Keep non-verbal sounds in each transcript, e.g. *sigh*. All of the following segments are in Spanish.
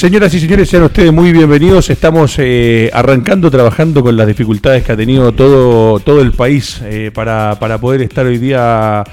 Señoras y señores, sean ustedes muy bienvenidos. Estamos eh, arrancando, trabajando con las dificultades que ha tenido todo, todo el país eh, para, para poder estar hoy día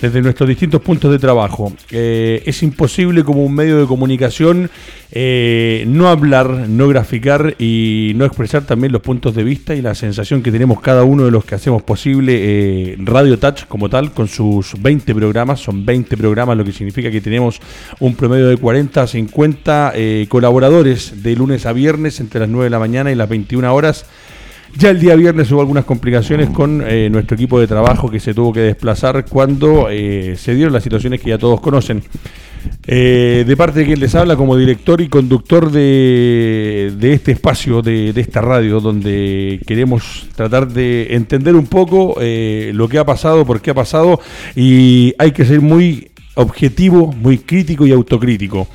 desde nuestros distintos puntos de trabajo. Eh, es imposible como un medio de comunicación eh, no hablar, no graficar y no expresar también los puntos de vista y la sensación que tenemos cada uno de los que hacemos posible eh, Radio Touch como tal, con sus 20 programas, son 20 programas, lo que significa que tenemos un promedio de 40 a 50 colaboradores de lunes a viernes entre las 9 de la mañana y las 21 horas ya el día viernes hubo algunas complicaciones con eh, nuestro equipo de trabajo que se tuvo que desplazar cuando eh, se dieron las situaciones que ya todos conocen. Eh, de parte de quien les habla como director y conductor de, este espacio, de, esta radio, donde queremos tratar de entender un poco lo que ha pasado, por qué ha pasado, y hay que ser muy objetivo, muy crítico y autocrítico.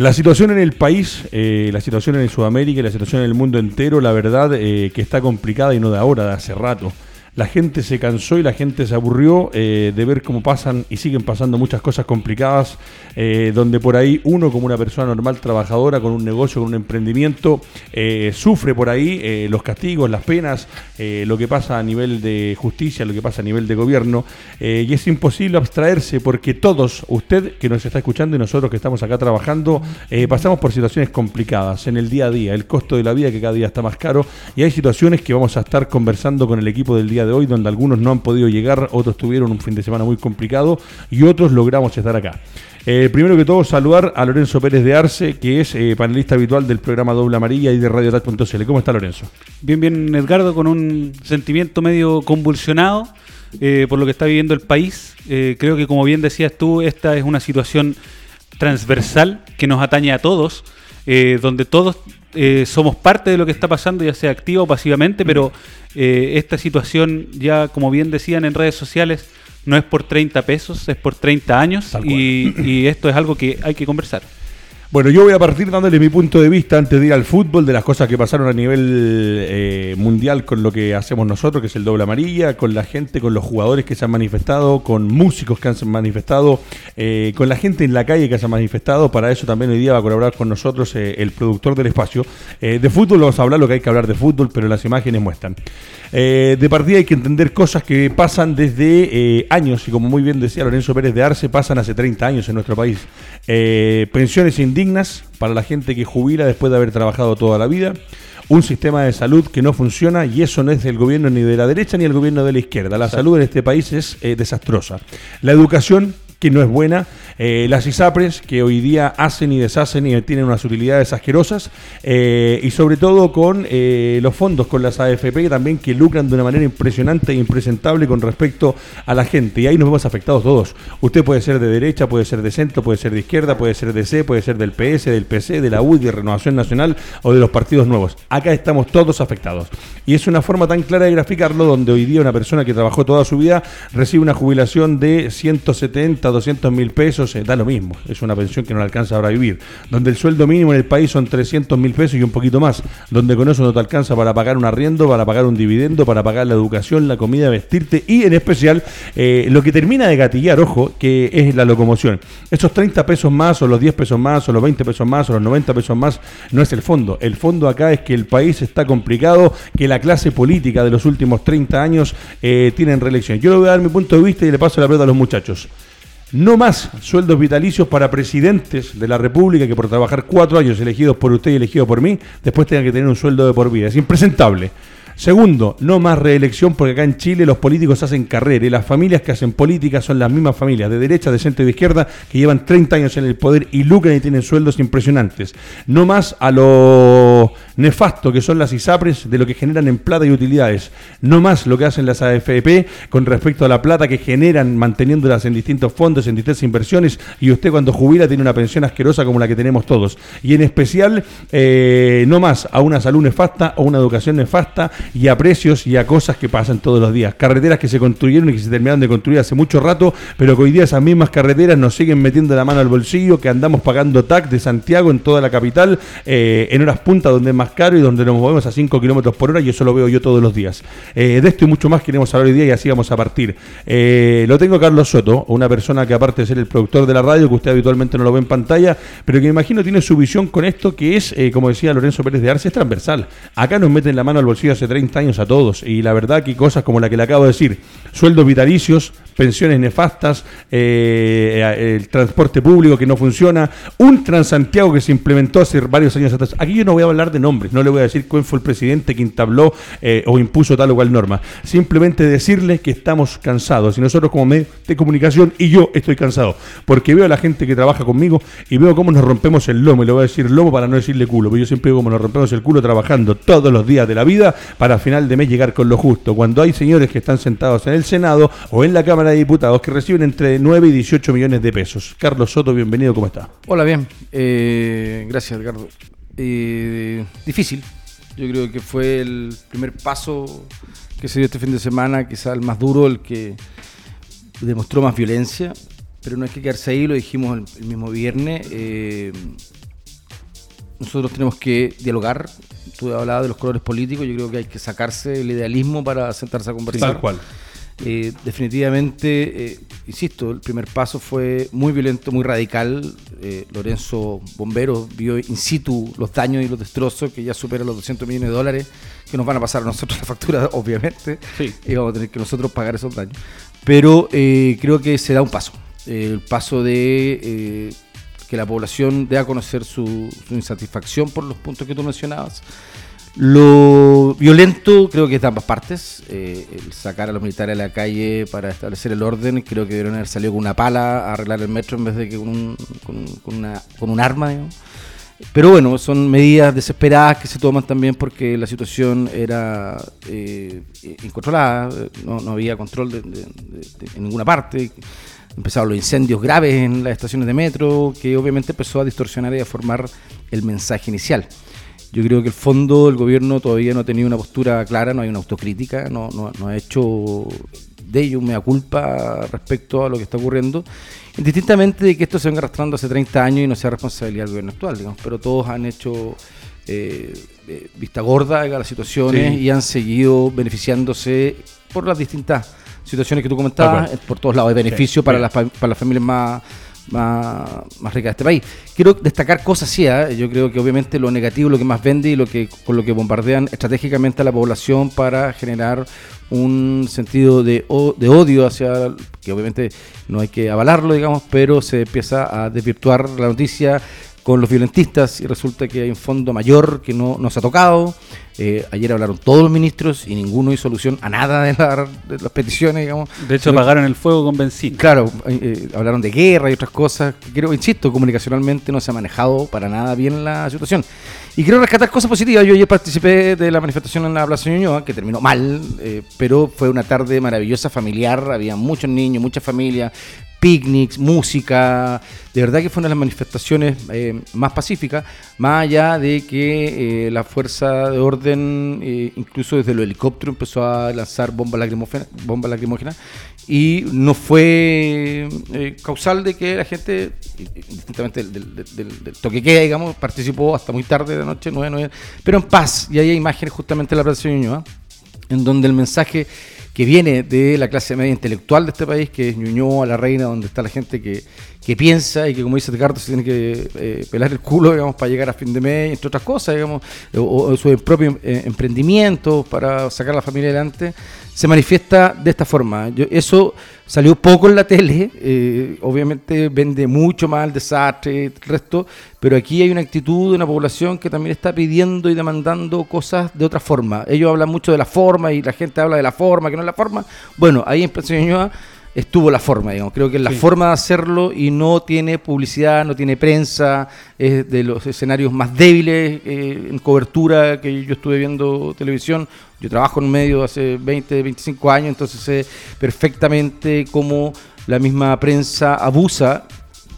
La situación en el país, eh, la situación en Sudamérica y la situación en el mundo entero, la verdad eh, que está complicada y no de ahora, de hace rato la gente se cansó y la gente se aburrió eh, de ver cómo pasan y siguen pasando muchas cosas complicadas, eh, donde por ahí uno como una persona normal, trabajadora, con un negocio, con un emprendimiento, eh, sufre por ahí los castigos, las penas, lo que pasa a nivel de justicia, lo que pasa a nivel de gobierno, y es imposible abstraerse porque todos, usted que nos está escuchando y nosotros que estamos acá trabajando, pasamos por situaciones complicadas en el día a día, el costo de la vida que cada día está más caro, y hay situaciones que vamos a estar conversando con el equipo del día de hoy, donde algunos no han podido llegar, otros tuvieron un fin de semana muy complicado y otros logramos estar acá. Eh, primero que todo, saludar a Lorenzo Pérez de Arce, que es eh, panelista habitual del programa Doble Amarilla y de Radio Radio.cl. ¿Cómo está Lorenzo? Bien, bien, Edgardo, con un sentimiento medio convulsionado eh, por lo que está viviendo el país. creo que, como bien decías tú, esta es una situación transversal que nos atañe a todos, donde todos eh, somos parte de lo que está pasando, ya sea activa o pasivamente, pero eh, esta situación ya, como bien decían en redes sociales, no es por 30 pesos, es por 30 años y, y esto es algo que hay que conversar. Bueno, yo voy a partir dándole mi punto de vista antes de ir al fútbol, de las cosas que pasaron a nivel eh, mundial con lo que hacemos nosotros, que es el doble amarilla, con la gente, con los jugadores que se han manifestado, con músicos que han manifestado, eh, con la gente en la calle que se ha manifestado. Para eso también hoy día va a colaborar con nosotros eh, el productor del espacio. de fútbol vamos a hablar lo que hay que hablar de fútbol, pero las imágenes muestran. de partida hay que entender cosas que pasan desde años, y como muy bien decía Lorenzo Pérez de Arce, pasan hace 30 años en nuestro país. pensiones indígenas para la gente que jubila después de haber trabajado toda la vida, un sistema de salud que no funciona y eso no es del gobierno ni de la derecha ni el gobierno de la izquierda. La salud en este país es eh, desastrosa. La educación que no es buena, eh, las ISAPRES que hoy día hacen y deshacen y tienen unas utilidades asquerosas, eh, y sobre todo con eh, los fondos, con las AFP también que lucran de una manera impresionante e impresentable con respecto a la gente. Y ahí nos vemos afectados todos. Usted puede ser de derecha, puede ser de centro, puede ser de izquierda, puede ser de C, puede ser del PS, del PC, de la U, de Renovación Nacional o de los partidos nuevos. Acá estamos todos afectados. Y es una forma tan clara de graficarlo donde hoy día una persona que trabajó toda su vida recibe una jubilación de 170 200 mil pesos, eh, da lo mismo, es una pensión que no alcanza para vivir. Donde el sueldo mínimo en el país son 300 mil pesos y un poquito más, donde con eso no te alcanza para pagar un arriendo, para pagar un dividendo, para pagar la educación, la comida, vestirte y en especial eh, lo que termina de gatillar, ojo, que es la locomoción. Esos 30 pesos más o los 10 pesos más o los 20 pesos más o los 90 pesos más no es el fondo. El fondo acá es que el país está complicado, que la clase política de los últimos 30 años eh, tienen reelección. Yo le voy a dar mi punto de vista y le paso la pelota a los muchachos. No más sueldos vitalicios para presidentes de la República que por trabajar cuatro años elegidos por usted y elegidos por mí, después tengan que tener un sueldo de por vida. Es impresentable. Segundo, no más reelección porque acá en Chile los políticos hacen carrera y las familias que hacen política son las mismas familias de derecha, de centro y de izquierda que llevan 30 años en el poder y lucran y tienen sueldos impresionantes. No más a lo nefasto que son las ISAPRES de lo que generan en plata y utilidades. No más lo que hacen las AFP con respecto a la plata que generan manteniéndolas en distintos fondos, en distintas inversiones y usted cuando jubila tiene una pensión asquerosa como la que tenemos todos. Y en especial, eh, no más a una salud nefasta o una educación nefasta y a precios y a cosas que pasan todos los días. Carreteras que se construyeron y que se terminaron de construir hace mucho rato, pero que hoy día esas mismas carreteras nos siguen metiendo la mano al bolsillo, que andamos pagando TAC de Santiago en toda la capital, eh, en horas puntas donde más caro y donde nos movemos a 5 kilómetros por hora y eso lo veo yo todos los días. Eh, de esto y mucho más queremos hablar hoy día y así vamos a partir. Eh, lo tengo Carlos Soto, una persona que aparte de ser el productor de la radio, que usted habitualmente no lo ve en pantalla, pero que me imagino tiene su visión con esto que es, eh, como decía Lorenzo Pérez de Arce, es transversal. Acá nos meten la mano al bolsillo hace 30 años a todos y la verdad que cosas como la que le acabo de decir, sueldos vitalicios, pensiones nefastas, el transporte público que no funciona, un Transantiago que se implementó hace varios años atrás. Aquí yo no voy a hablar de no le voy a decir quién fue el presidente que entabló eh, o impuso tal o cual norma. Simplemente decirles que estamos cansados y nosotros como medio de comunicación y yo estoy cansado porque veo a la gente que trabaja conmigo y veo cómo nos rompemos el lomo. Y le voy a decir lomo para no decirle culo, pero yo siempre veo cómo nos rompemos el culo trabajando todos los días de la vida para final de mes llegar con lo justo. Cuando hay señores que están sentados en el Senado o en la Cámara de Diputados que reciben entre 9 y 18 millones de pesos. Carlos Soto, bienvenido, ¿cómo está? Hola, bien. Eh, gracias, Edgardo. Eh, difícil. Yo creo que fue el primer paso que se dio este fin de semana, quizá el más duro, el que demostró más violencia, pero no hay que quedarse ahí, lo dijimos el, mismo viernes. Eh, nosotros tenemos que dialogar. Tú hablabas de los colores políticos, yo creo que hay que sacarse el idealismo para sentarse a conversar. Tal cual. Eh, definitivamente, eh, insisto, el primer paso fue muy violento, muy radical. Eh, Lorenzo Bombero vio in situ los daños y los destrozos que ya superan los 200 millones de dólares que nos van a pasar a nosotros la factura, *laughs* obviamente. Y vamos a tener que nosotros pagar esos daños. Pero creo que se da un paso. el paso de que la población dé a conocer su, su insatisfacción por los puntos que tú mencionabas lo violento creo que es de ambas partes. Eh, el sacar a los militares a la calle para establecer el orden, creo que deberían haber salido con una pala a arreglar el metro en vez de que con un, con, una, con un arma. Pero bueno, son medidas desesperadas que se toman también porque la situación era eh, incontrolada, no, no, había control de, en ninguna parte. Empezaron los incendios graves en las estaciones de metro, que obviamente empezó a distorsionar y a formar el mensaje inicial. Yo creo que el fondo del gobierno todavía no ha tenido una postura clara, no hay una autocrítica, no, no, ha hecho de ello una culpa respecto a lo que está ocurriendo, indistintamente de que esto se venga arrastrando hace 30 años y no sea responsabilidad del gobierno actual, digamos, pero todos han hecho eh, eh, vista gorda a las situaciones y han seguido beneficiándose por las distintas situaciones que tú comentabas, por todos lados, de beneficio para, Las, para las familias más más, más rica de este país. Quiero destacar cosas sí, ¿eh? yo creo que obviamente lo negativo lo que más vende y lo que con lo que bombardean estratégicamente a la población para generar un sentido de, de odio hacia, que obviamente no hay que avalarlo, digamos, pero se empieza a desvirtuar la noticia con los violentistas y resulta que hay un fondo mayor que no nos ha tocado. Eh, ayer hablaron todos los ministros y ninguno hizo solución a nada de, las peticiones, digamos. De hecho, apagaron el fuego con benzina. Claro, eh, eh, hablaron de guerra y otras cosas. Creo, insisto, comunicacionalmente no se ha manejado para nada bien la situación. Y quiero rescatar cosas positivas. Yo ayer participé de la manifestación en la Plaza Ñuñoa, que terminó mal, pero fue una tarde maravillosa, familiar. Había muchos niños, muchas familias, picnics, música. De verdad que fue una de las manifestaciones eh, más pacíficas, más allá de que eh, la fuerza de orden, eh, incluso desde el helicóptero, empezó a lanzar bombas lacrimógenas, bombas lacrimógenas y no fue causal de que la gente, distintamente del, del, toque queda, digamos, participó hasta muy tarde de la noche, 9, 9, pero en paz. Y hay imágenes justamente en la Plaza de Ñuñoa, en donde el mensaje que viene de la clase media intelectual de este país, que es Ñuñoa, la reina, donde está la gente que, que piensa y que, como dice Ricardo, se tiene que eh, pelar el culo, digamos, para llegar a fin de mes, entre otras cosas, digamos, o, su propio eh, emprendimiento para sacar a la familia adelante, se manifiesta de esta forma. Yo, eso salió poco en la tele, eh, obviamente vende mucho más el desastre, el resto, pero aquí hay una actitud de una población que también está pidiendo y demandando cosas de otra forma. Ellos hablan mucho de la forma y la gente habla de la forma, que no es la forma. Bueno, ahí en Pensión estuvo la forma, digamos. Creo que es la forma de hacerlo y no tiene publicidad, no tiene prensa, es de los escenarios más débiles eh, en cobertura que yo estuve viendo televisión. Yo trabajo en medio hace 20, 25 años, entonces sé perfectamente cómo la misma prensa abusa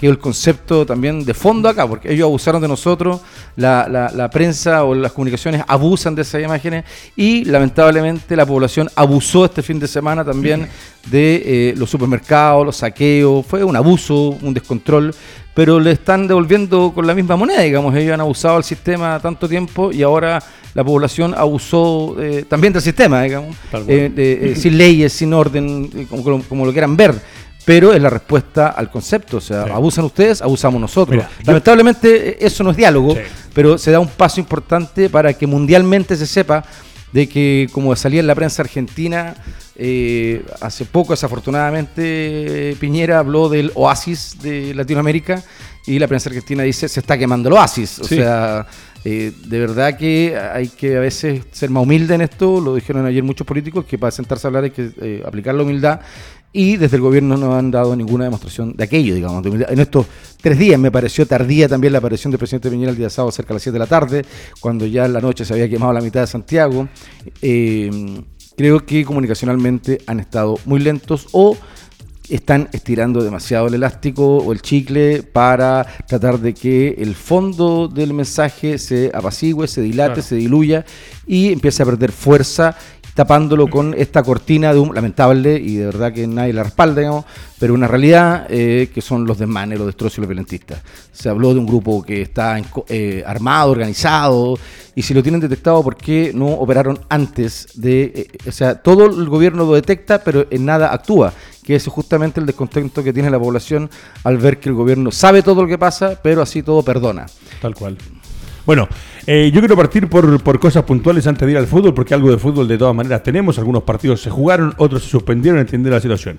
que es el concepto también de fondo acá, porque ellos abusaron de nosotros, la, la, prensa o las comunicaciones abusan de esas imágenes y lamentablemente la población abusó este fin de semana también de eh, los supermercados, los saqueos, fue un abuso, un descontrol, pero le están devolviendo con la misma moneda, digamos, ellos han abusado del sistema tanto tiempo y ahora la población abusó eh, también del sistema, digamos, eh, sin leyes, sin orden, como, como, lo quieran ver pero es la respuesta al concepto. O sea, abusan ustedes, abusamos nosotros. Lamentablemente eso no es diálogo, pero se da un paso importante para que mundialmente se sepa de que, como salía en la prensa argentina, eh, hace poco, desafortunadamente, Piñera habló del oasis de Latinoamérica y la prensa argentina dice se está quemando el oasis. O sea, eh, de verdad que hay que a veces ser más humilde en esto, lo dijeron ayer muchos políticos, que para sentarse a hablar hay que eh, aplicar la humildad y desde el gobierno no han dado ninguna demostración de aquello, digamos. En estos tres días me pareció tardía también la aparición del presidente Piñera el día sábado cerca de las 7 de la tarde, cuando ya en la noche se había quemado la mitad de Santiago. Eh, creo que comunicacionalmente han estado muy lentos o están estirando demasiado el elástico o el chicle para tratar de que el fondo del mensaje se apacigüe, se dilate, se diluya y empiece a perder fuerza tapándolo con esta cortina de un lamentable y de verdad que nadie la respalda, pero una realidad eh, que son los desmanes, los destrozos y los violentistas. Se habló de un grupo que está eh, armado, organizado, y si lo tienen detectado, ¿por qué no operaron antes de...? Eh, o sea, todo el gobierno lo detecta, pero en nada actúa, que es justamente el descontento que tiene la población al ver que el gobierno sabe todo lo que pasa, pero así todo perdona. Tal cual. Bueno, eh, yo quiero partir por, por, cosas puntuales antes de ir al fútbol, porque algo de fútbol de todas maneras tenemos. Algunos partidos se jugaron, otros se suspendieron, entender la situación.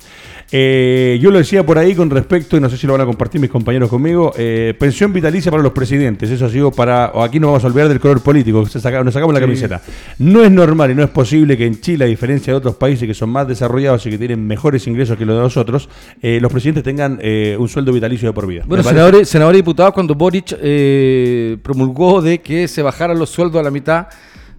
Eh, yo lo decía por ahí con respecto, y no sé si lo van a compartir mis compañeros conmigo, eh, pensión vitalicia para los presidentes. Eso ha sido para. O aquí no vamos a olvidar del color político, nos sacamos la camiseta. No es normal y no es posible que en Chile, a diferencia de otros países que son más desarrollados y que tienen mejores ingresos que los de nosotros, los presidentes tengan un sueldo vitalicio de por vida. Bueno, senadores, senadores y diputados, cuando Boric promulgó de que se bajaran los sueldos a la mitad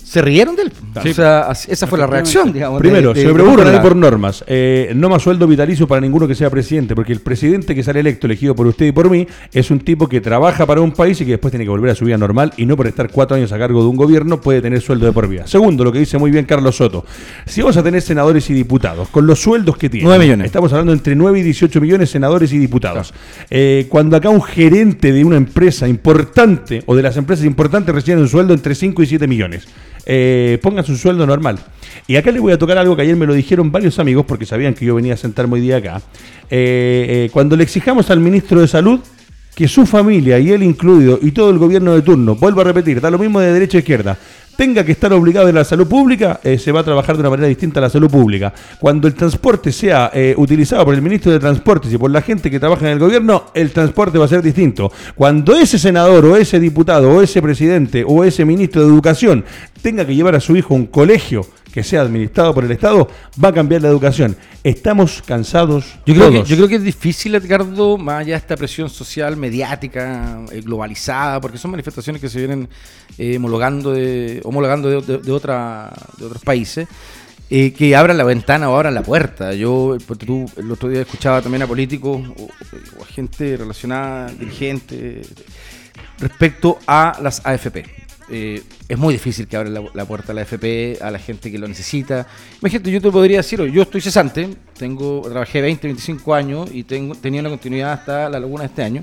se rieron del O sea, esa fue la reacción, digamos. Primero, se me por normas. Eh, no más sueldo vitalicio para ninguno que sea presidente, porque el presidente que sale electo, elegido por usted y por mí, es un tipo que trabaja para un país y que después tiene que volver a su vida normal y no por estar cuatro años a cargo de un gobierno puede tener sueldo de por vida. Segundo, lo que dice muy bien Carlos Soto. Si vamos a tener senadores y diputados, con los sueldos que tienen. 9 millones. Estamos hablando entre 9 y 18 millones senadores y diputados. Eh, cuando acá un gerente de una empresa importante o de las empresas importantes reciben un sueldo entre 5 y 7 millones eh, pongan su sueldo normal. Y acá les voy a tocar algo que ayer me lo dijeron varios amigos porque sabían que yo venía a sentarme hoy día acá. Eh, eh, cuando le exijamos al ministro de Salud que su familia y él incluido y todo el gobierno de turno, vuelvo a repetir, da lo mismo de derecha a izquierda, tenga que estar obligado en la salud pública, eh, se va a trabajar de una manera distinta a la salud pública. Cuando el transporte sea eh, utilizado por el ministro de Transportes y por la gente que trabaja en el gobierno, el transporte va a ser distinto. Cuando ese senador o ese diputado o ese presidente o ese ministro de Educación tenga que llevar a su hijo a un colegio que sea administrado por el Estado, va a cambiar la educación. Estamos cansados. Yo creo, Que, yo creo que es difícil, Edgardo, más allá de esta presión social, mediática, eh, globalizada, porque son manifestaciones que se vienen eh, homologando de, homologando de, de, otra, de otros países. Eh, que abran la ventana o abran la puerta. Yo tú, el otro día escuchaba también a políticos o, o a gente relacionada, dirigentes, respecto a las AFP. Eh, es muy difícil que abra la, puerta a la FP a la gente que lo necesita. Imagínate, yo te podría decir, yo estoy cesante, tengo, trabajé 20, 25 años y tengo, tenía una continuidad hasta la laguna de este año.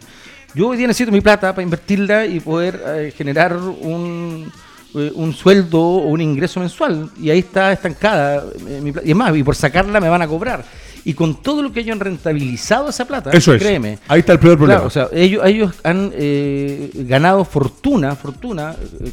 Yo hoy día necesito mi plata para invertirla y poder eh, generar un, eh, un sueldo o un ingreso mensual. Y ahí está estancada. y es más, y por sacarla me van a cobrar y con todo lo que ellos han rentabilizado esa plata, Eso es. créeme. Ahí está el peor problema. o sea, ellos, ellos han eh, ganado fortuna, fortuna eh,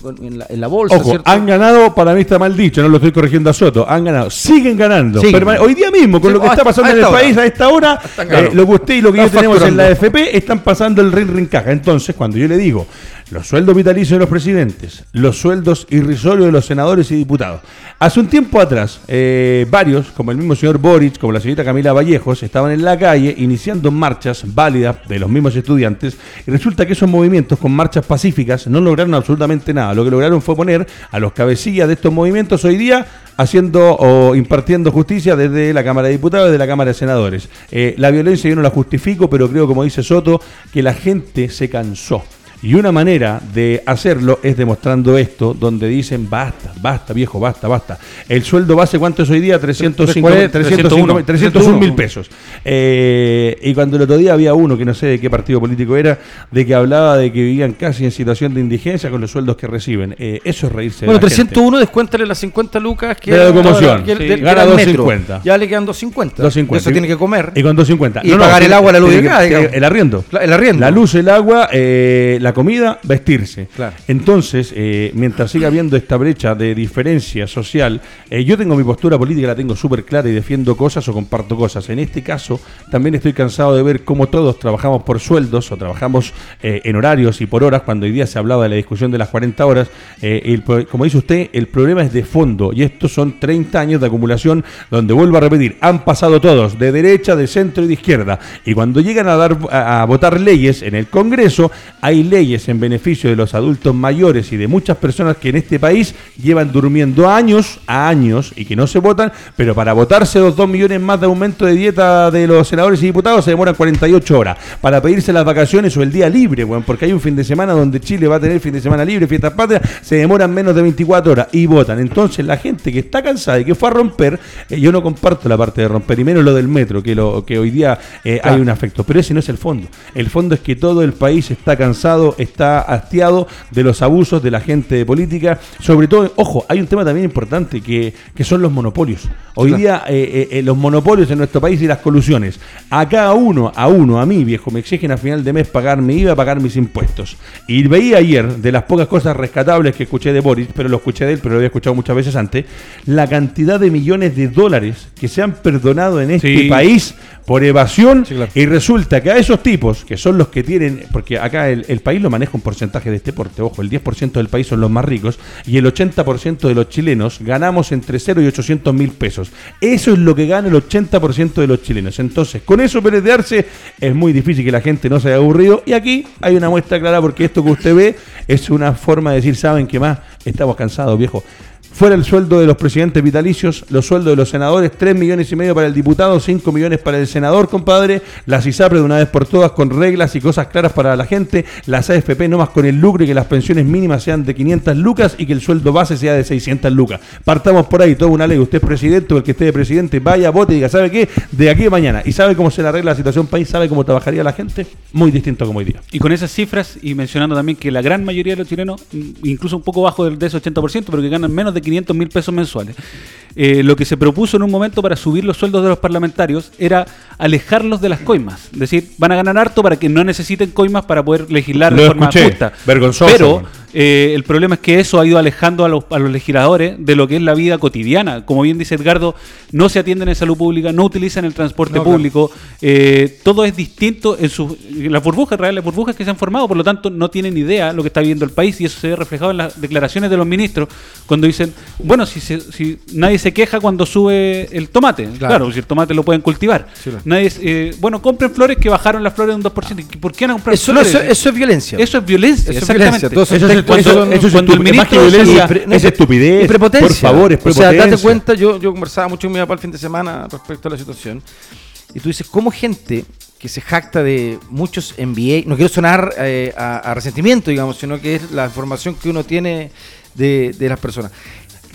en, la, bolsa. Ojo, han ganado, para mí está mal dicho, no lo estoy corrigiendo a Soto, han ganado, siguen ganando. Hoy día mismo, con lo que está pasando en el país a esta hora, eh, lo que usted y lo que yo tenemos en la AFP están pasando el ring ring caja. Entonces, cuando yo le digo, los sueldos vitalicios de los presidentes, los sueldos irrisorios de los senadores y diputados. Hace un tiempo atrás, eh, varios, como el mismo señor Boric, como la señorita Camila Vallejos, estaban en la calle iniciando marchas válidas de los mismos estudiantes y resulta que esos movimientos con marchas pacíficas no lograron absolutamente nada. Lo que lograron fue poner a los cabecillas de estos movimientos hoy día haciendo o impartiendo justicia desde la Cámara de Diputados, desde la Cámara de Senadores. Eh, la violencia yo no la justifico, pero creo, como dice Soto, que la gente se cansó. Y una manera de hacerlo es demostrando esto, donde dicen basta, basta, viejo, basta, basta. El sueldo base, ¿cuánto es hoy día? 305, 301, 301 mil pesos. Eh, y cuando el otro día había uno, que no sé de qué partido político era, de que hablaba de que vivían casi en situación de indigencia con los sueldos que reciben. Eh, eso es reírse. Bueno, de la 301, gente. descuéntale las 50 lucas que de la locomoción. Que, sí, gana 250. Ya le quedan 250. 250. Eso tiene que comer. Y con 250. Y no, pagar no, el agua, la luz y el. El arriendo. El arriendo. La luz, el agua, eh, la comida, vestirse. Claro. Entonces, eh, mientras siga habiendo esta brecha de diferencia social, eh, yo tengo mi postura política, la tengo súper clara y defiendo cosas o comparto cosas. En este caso, también estoy cansado de ver cómo todos trabajamos por sueldos o trabajamos eh, en horarios y por horas, cuando hoy día se hablaba de la discusión de las 40 horas. El, como dice usted, el problema es de fondo y estos son 30 años de acumulación donde, vuelvo a repetir, han pasado todos, de derecha, de centro y de izquierda. Y cuando llegan a, dar, a, a votar leyes en el Congreso, hay leyes en beneficio de los adultos mayores y de muchas personas que en este país llevan durmiendo años a años y que no se votan, pero para votarse los 2 millones más de aumento de dieta de los senadores y diputados se demoran 48 horas. Para pedirse las vacaciones o el día libre, bueno, porque hay un fin de semana donde Chile va a tener fin de semana libre, fiestas patrias, se demoran menos de 24 horas y votan. Entonces la gente que está cansada y que fue a romper, eh, yo no comparto la parte de romper, y menos lo del metro, que, lo, que hoy día eh, hay un afecto, pero ese no es el fondo. El fondo es que todo el país está cansado, está hastiado de los abusos de la gente de política. Sobre todo, ojo, hay un tema también importante que, que son los monopolios. Hoy día eh, eh, los monopolios en nuestro país y las colusiones. A cada uno, a uno, a mí, viejo, me exigen a final de mes pagar mi IVA, pagar mis impuestos. Y veía ayer, de las pocas cosas rescatables que escuché de Boris, pero lo escuché de él, pero lo había escuchado muchas veces antes, la cantidad de millones de dólares que se han perdonado en este país por evasión y resulta que a esos tipos, que son los que tienen, porque acá el, el país lo maneja un porcentaje de este porte, ojo, el 10% del país son los más ricos y el 80% de los chilenos ganamos entre 0 y 800 mil pesos. Eso es lo que gana el 80% de los chilenos. Entonces, con eso pelearse es muy difícil que la gente no se haya aburrido y aquí hay una muestra clara porque esto que usted ve es una forma de decir, ¿saben qué más? Estamos cansados, viejo. Fuera el sueldo de los presidentes vitalicios, los sueldos de los senadores, 3 millones y medio para el diputado, 5 millones para el senador, compadre. Las ISAPRE de una vez por todas con reglas y cosas claras para la gente. Las AFP no más con el lucro y que las pensiones mínimas sean de 500 lucas y que el sueldo base sea de 600 lucas. Partamos por ahí, toda una ley. Usted es presidente o el que esté de presidente, vaya, vote y diga, ¿sabe qué? De aquí a mañana. ¿Y sabe cómo se le arregla la situación país? ¿Sabe cómo trabajaría la gente? Muy distinto como hoy día. Y con esas cifras y mencionando también que la gran mayoría de los chilenos, incluso un poco bajo del, de ese 80%, pero que ganan menos de 500 mil pesos mensuales eh, lo que se propuso en un momento para subir los sueldos de los parlamentarios era alejarlos de las coimas. Es decir, van a ganar harto para que no necesiten coimas para poder legislar de forma justa. Vergonzoso. Pero eh, el problema es que eso ha ido alejando a los, a los, legisladores de lo que es la vida cotidiana. Como bien dice Edgardo, no se atienden en salud pública, no utilizan el transporte no, público. Claro. Eh, todo es distinto en sus las burbujas reales, las burbujas que se han formado, por lo tanto no tienen idea lo que está viviendo el país y eso se ve reflejado en las declaraciones de los ministros cuando dicen, bueno, si, se, si nadie se queja cuando sube el tomate, claro, claro si el tomate lo pueden cultivar. Sí, claro. Nadie, eh, bueno, compren flores que bajaron las flores un 2%. ¿Por qué no comprar eso, flores? Eso, eso, es violencia. Eso es violencia, eso exactamente. Es violencia. Eso es cuando, eso, eso cuando el ministro violencia, es estupidez. Y prepotencia. Por favor, es O sea, date cuenta, yo, yo conversaba mucho con mi papá el fin de semana respecto a la situación. Y tú dices, ¿cómo gente que se jacta de muchos MBA, no quiero sonar eh, a, a, resentimiento, digamos, sino que es la información que uno tiene de, de las personas.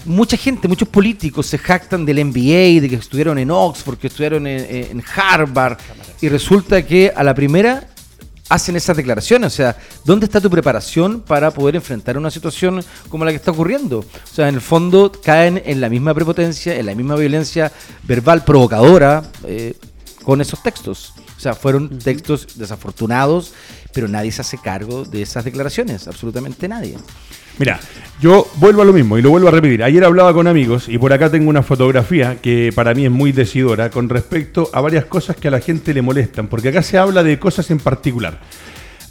Mucha gente, muchos políticos se jactan del MBA, de que estudiaron en Oxford, que estudiaron en, en Harvard, y resulta que a la primera hacen esas declaraciones. O sea, ¿dónde está tu preparación para poder enfrentar una situación como la que está ocurriendo? O sea, en el fondo caen en la misma prepotencia, en la misma violencia verbal provocadora eh, con esos textos. O sea, fueron textos desafortunados, pero nadie se hace cargo de esas declaraciones, absolutamente nadie. Mira, yo vuelvo a lo mismo y lo vuelvo a repetir. Ayer hablaba con amigos y por acá tengo una fotografía que para mí es muy decidora con respecto a varias cosas que a la gente le molestan, porque acá se habla de cosas en particular.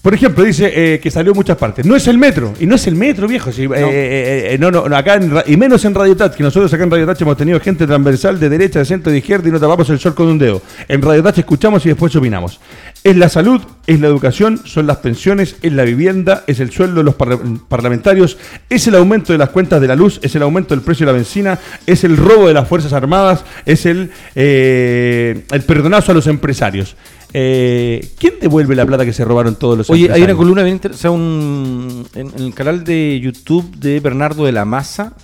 Por ejemplo, dice eh, que salió en muchas partes. No es el metro. Y no es el metro, viejo. Sí, eh, eh, no. no, no, acá en y menos en Radio Touch, que nosotros acá en Radio Touch hemos tenido gente transversal de derecha, de centro, de izquierda y no tapamos el sol con un dedo. En Radio Touch escuchamos y después opinamos. Es la salud, es la educación, son las pensiones, es la vivienda, es el sueldo de los parlamentarios, es el aumento de las cuentas de la luz, es el aumento del precio de la benzina, es el robo de las Fuerzas Armadas, es el, el perdonazo a los empresarios. Eh, ¿Quién devuelve la plata que se robaron todos los Oye, hay una columna bien interesante, o sea, un, en, el canal de YouTube de Bernardo de la Maza.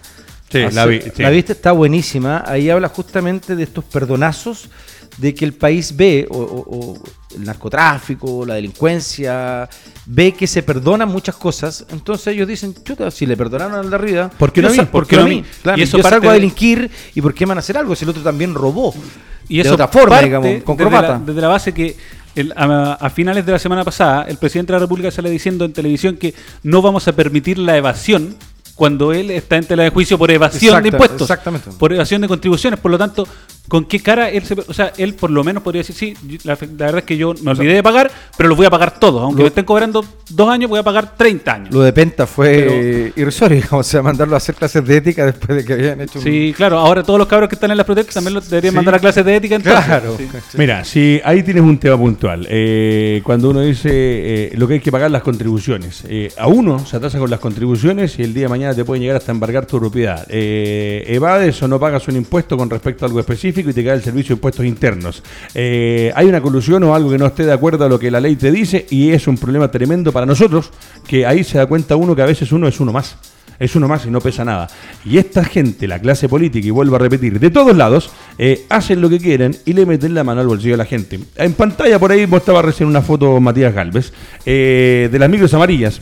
Sí, la, vi, la viste, está buenísima. Ahí habla justamente de estos perdonazos de que el país ve, o, el narcotráfico, la delincuencia, ve que se perdonan muchas cosas, entonces ellos dicen, chuta, si le perdonaron al de arriba, ¿por qué no a mí? ¿Por qué no a mí? Claro, y eso yo salgo a delinquir, ¿y por qué van a hacer algo si el otro también robó? Y eso de otra forma, digamos, con desde La, desde la base que a, finales de la semana pasada, el presidente de la República sale diciendo en televisión que no vamos a permitir la evasión cuando él está en tela de juicio por evasión de impuestos, exactamente. por evasión de contribuciones. Por lo tanto, ¿con qué cara él se... O sea, él por lo menos podría decir, sí, la, verdad es que yo me olvidé de pagar, pero los voy a pagar todos. Aunque me estén cobrando dos años, voy a pagar 30 años. Lo de Penta fue irrisorio, *laughs* o sea, mandarlo a hacer clases de ética después de que habían hecho Sí, claro, ahora todos los cabros que están en las protestas también lo deberían mandar a clases de ética. Entonces. Claro. Mira, si ahí tienes un tema puntual. Eh, cuando uno dice eh, lo que hay que pagar las contribuciones. Eh, a uno se atrasa con las contribuciones y el día de mañana te pueden llegar hasta embargar tu propiedad. evades o no pagas un impuesto con respecto a algo específico y te cae el servicio de impuestos internos. Eh, hay una colusión o algo que no esté de acuerdo a lo que la ley te dice y es un problema tremendo para nosotros, que ahí se da cuenta uno que a veces uno es uno más es uno más y no pesa nada. Y esta gente, la clase política, y vuelvo a repetir, de todos lados, eh, hacen lo que quieren y le meten la mano al bolsillo a la gente. En pantalla por ahí mostraba recién una foto Matías Galvez eh, de las micros amarillas.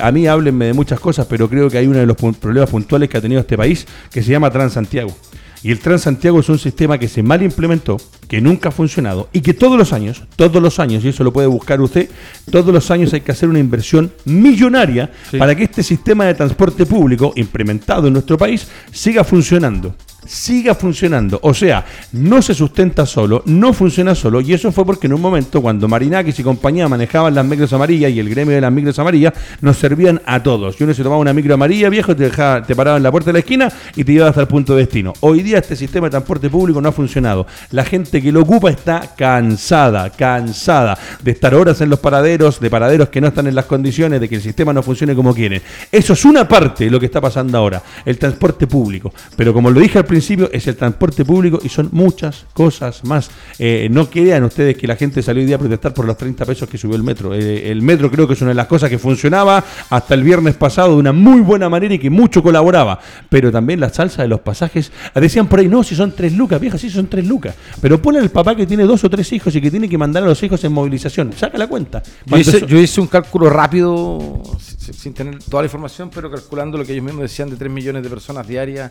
a mí háblenme de muchas cosas, pero creo que hay uno de los problemas puntuales que ha tenido este país que se llama Transantiago. Y el Transantiago es un sistema que se mal implementó, que nunca ha funcionado y que todos los años, todos los años, y eso lo puede buscar usted, todos los años hay que hacer una inversión millonaria para que este sistema de transporte público implementado en nuestro país siga funcionando siga funcionando. O sea, no se sustenta solo, no funciona solo. Y eso fue porque en un momento, cuando Marinakis y compañía manejaban las micros amarillas y el gremio de las micros amarillas, nos servían a todos. Y uno se tomaba una micro amarilla, viejo, te, dejaba, te paraba en la puerta de la esquina y te llevaba hasta el punto de destino. Hoy día este sistema de transporte público no ha funcionado. La gente que lo ocupa está cansada, cansada de estar horas en los paraderos, de paraderos que no están en las condiciones, de que el sistema no funcione como quieren. Eso es una parte de lo que está pasando ahora, el transporte público. Pero como lo dije al principio es el transporte público y son muchas cosas más. Eh, no crean ustedes que la gente salió hoy día a protestar por los 30 pesos que subió el metro. Eh, el metro creo que es una de las cosas que funcionaba hasta el viernes pasado de una muy buena manera y que mucho colaboraba. Pero también la salsa de los pasajes. Decían por ahí, no, si son tres lucas, vieja, sí son tres lucas. Pero pone el papá que tiene dos o tres hijos y que tiene que mandar a los hijos en movilización. Saca la cuenta. Yo hice, yo hice, un cálculo rápido, sin tener toda la información, pero calculando lo que ellos mismos decían de 3 millones de personas diarias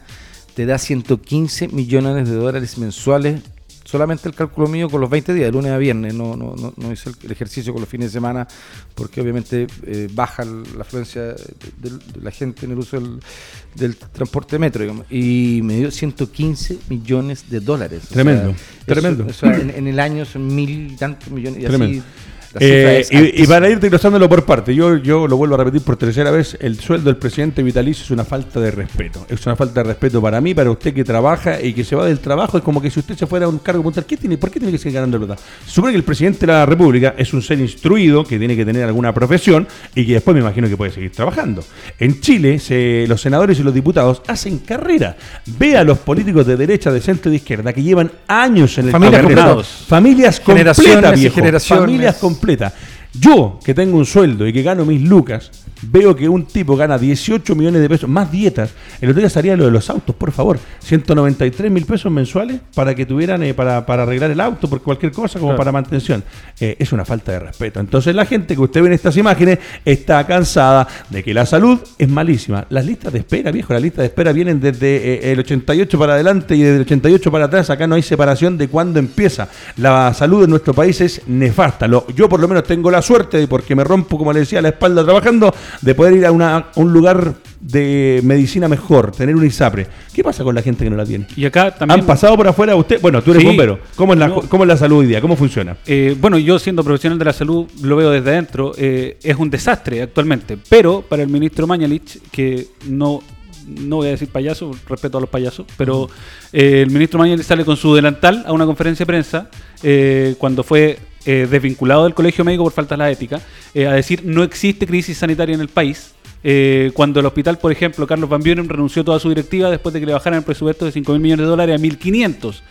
te da 115 millones de dólares mensuales. Solamente el cálculo mío con los 20 días, de lunes a viernes. No, no, no, no hice el, ejercicio con los fines de semana porque obviamente eh, baja la afluencia de, la gente en el uso del, transporte metro. Y me dio 115 millones de dólares. Tremendo, tremendo. en, el año son mil y tantos millones. Y así eh, y, para ir desglosándolo por parte, yo, yo lo vuelvo a repetir por tercera vez, el sueldo del presidente vitalicio es una falta de respeto. Es una falta de respeto para mí, para usted que trabaja y que se va del trabajo. Es como que si usted se fuera a un cargo puntual, ¿qué tiene, ¿por qué tiene que seguir ganando plata? Se supone que el presidente de la República es un ser instruido, que tiene que tener alguna profesión y que después me imagino que puede seguir trabajando. En Chile, se, los senadores y los diputados hacen carrera. Ve a los políticos de derecha, de centro y de izquierda que llevan años en el Familias completas. Familias completas, viejo. Familias completa. Yo, que tengo un sueldo y que gano mis lucas, veo que un tipo gana 18 millones de pesos, más dietas. El otro día salía lo de los autos, por favor. 193 mil pesos mensuales para que tuvieran, eh, para, arreglar el auto por cualquier cosa, como para mantención. Eh, es una falta de respeto. Entonces la gente que usted ve en estas imágenes está cansada de que la salud es malísima. Las listas de espera, viejo, las listas de espera vienen desde eh, el 88 para adelante y desde el 88 para atrás. Acá no hay separación de cuándo empieza. La salud en nuestro país es nefasta. Lo, yo por lo menos tengo la suerte, porque me rompo, como le decía, la espalda trabajando, de poder ir a, una, un lugar de medicina mejor, tener un ISAPRE. ¿Qué pasa con la gente que no la tiene? Y acá también... ¿Han pasado por afuera usted? Bueno, tú eres Sí. bombero. ¿Cómo es, la, No. ¿Cómo es la salud hoy día? ¿Cómo funciona? Eh, bueno, yo siendo profesional de la salud lo veo desde adentro, eh, es un desastre actualmente, pero para el ministro Mañalich, que no, no voy a decir payaso, respeto a los payasos, pero eh, el ministro Mañalich sale con su delantal a una conferencia de prensa eh, cuando fue eh, desvinculado del colegio médico por falta de la ética, eh, a decir no existe crisis sanitaria en el país. eh, cuando el hospital, por ejemplo, Carlos Van Buren renunció a toda su directiva después de que le bajaran el presupuesto de 5 mil millones de dólares a 1.500.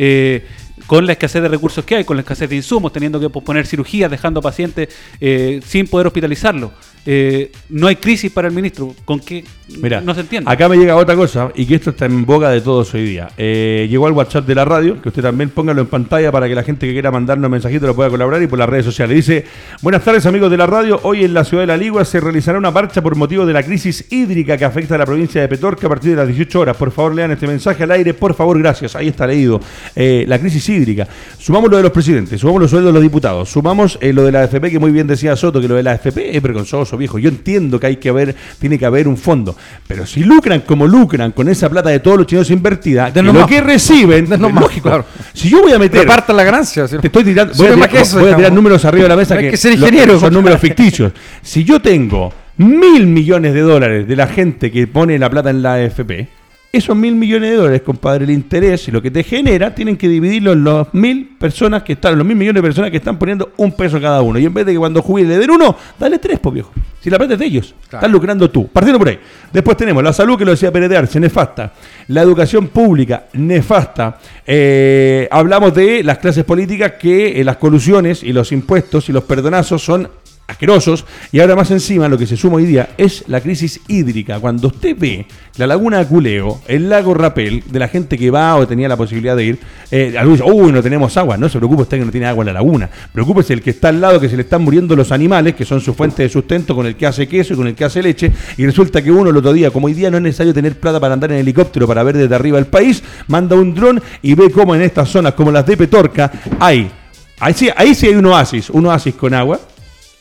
Eh, con la escasez de recursos que hay, con la escasez de insumos, teniendo que posponer cirugías, dejando pacientes eh, sin poder hospitalizarlos. Eh, no hay crisis para el ministro. ¿Con qué? Mira, no se entiende. Acá me llega otra cosa y que esto está en boga de todos hoy día. Eh, llegó al WhatsApp de la radio, que usted también póngalo en pantalla para que la gente que quiera mandarnos mensajitos lo pueda colaborar y por las redes sociales. Dice, buenas tardes amigos de la radio, hoy en la ciudad de La Ligua se realizará una marcha por motivo de la crisis hídrica que afecta a la provincia de Petorca a partir de las 18 horas. Por favor lean este mensaje al aire, por favor, gracias. Ahí está leído. Eh, la crisis hídrica. Sumamos lo de los presidentes, sumamos los sueldos de los diputados, sumamos eh, lo de la AFP, que muy bien decía Soto, que lo de la AFP es vergonzoso, viejo. Yo entiendo que hay que haber, tiene que haber un fondo. Pero si lucran como lucran con esa plata de todos los chinos invertida, Denos lo más. que reciben, es lógico. claro. Si yo voy a meter. Repartan la ganancia. ¿sí? Te estoy tirando, Sube voy a más tirar, que eso, voy a tirar digamos. números arriba de la mesa Hay que, ser son números ficticios. Si yo tengo mil millones de dólares de la gente que pone la plata en la AFP, esos mil millones de dólares, compadre, el interés y lo que te genera, tienen que dividirlo en los mil personas que están, los mil millones de personas que están poniendo un peso cada uno. Y en vez de que cuando jubile le den uno, dale tres, pues viejo. Si la plata es de ellos, estás lucrando tú. Partiendo por ahí. Después tenemos la salud, que lo decía Pérez de Arce, nefasta. La educación pública, nefasta. Eh, hablamos de las clases políticas que eh, las colusiones y los impuestos y los perdonazos son asquerosos y ahora más encima lo que se suma hoy día es la crisis hídrica. Cuando usted ve la laguna de Culeo, el lago Rapel, de la gente que va o tenía la posibilidad de ir, eh, algunos uy, no tenemos agua. No se preocupe usted que no tiene agua en la laguna. Preocúpese el que está al lado, que se le están muriendo los animales, que son su fuente de sustento con el que hace queso y con el que hace leche. Y resulta que uno el otro día, como hoy día no es necesario tener plata para andar en helicóptero para ver desde arriba el país, manda un dron y ve cómo en estas zonas como las de Petorca hay, ahí sí, ahí sí hay un oasis, un oasis con agua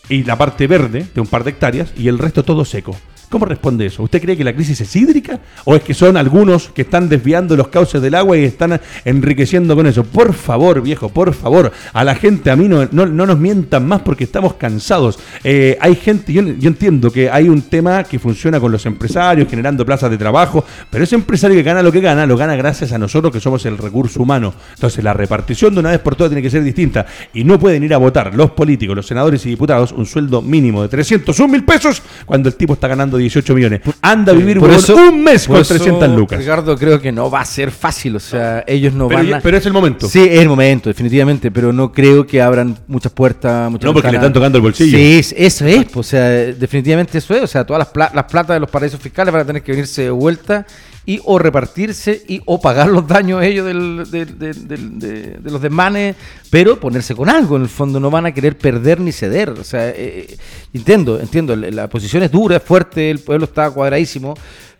y la parte verde de un par de hectáreas y el resto todo seco. ¿Cómo responde eso? ¿Usted cree que la crisis es hídrica? ¿O es que son algunos que están desviando los cauces del agua y están enriqueciendo con eso? Por favor, viejo, por favor, a la gente, a mí no, no, no nos mientan más porque estamos cansados. Eh, hay gente, yo, entiendo que hay un tema que funciona con los empresarios, generando plazas de trabajo, pero ese empresario que gana lo que gana, lo gana gracias a nosotros que somos el recurso humano. Entonces la repartición de una vez por todas tiene que ser distinta y no pueden ir a votar los políticos, los senadores y diputados un sueldo mínimo de 301 mil pesos cuando el tipo está ganando 18 millones. Anda a vivir Por eso- un mes por con eso, 300 lucas. Ricardo, creo que no va a ser fácil. O sea, ellos no Pero, van a. pero es el momento. Sí, es el momento, definitivamente, pero no creo que abran muchas puertas. Muchas No, porque le ventanas. están tocando el bolsillo. Sí, es- eso es, pues, o sea, definitivamente eso es. O sea, todas las, pla- las platas de los paraísos fiscales van a tener que venirse de vuelta y o repartirse y o pagar los daños ellos del- del- del- de, los desmanes, pero ponerse con algo. En el fondo no van a querer perder ni ceder. O sea, eh, eh, entiendo, entiendo, la posición es dura, es fuerte, el pueblo está cuadradísimo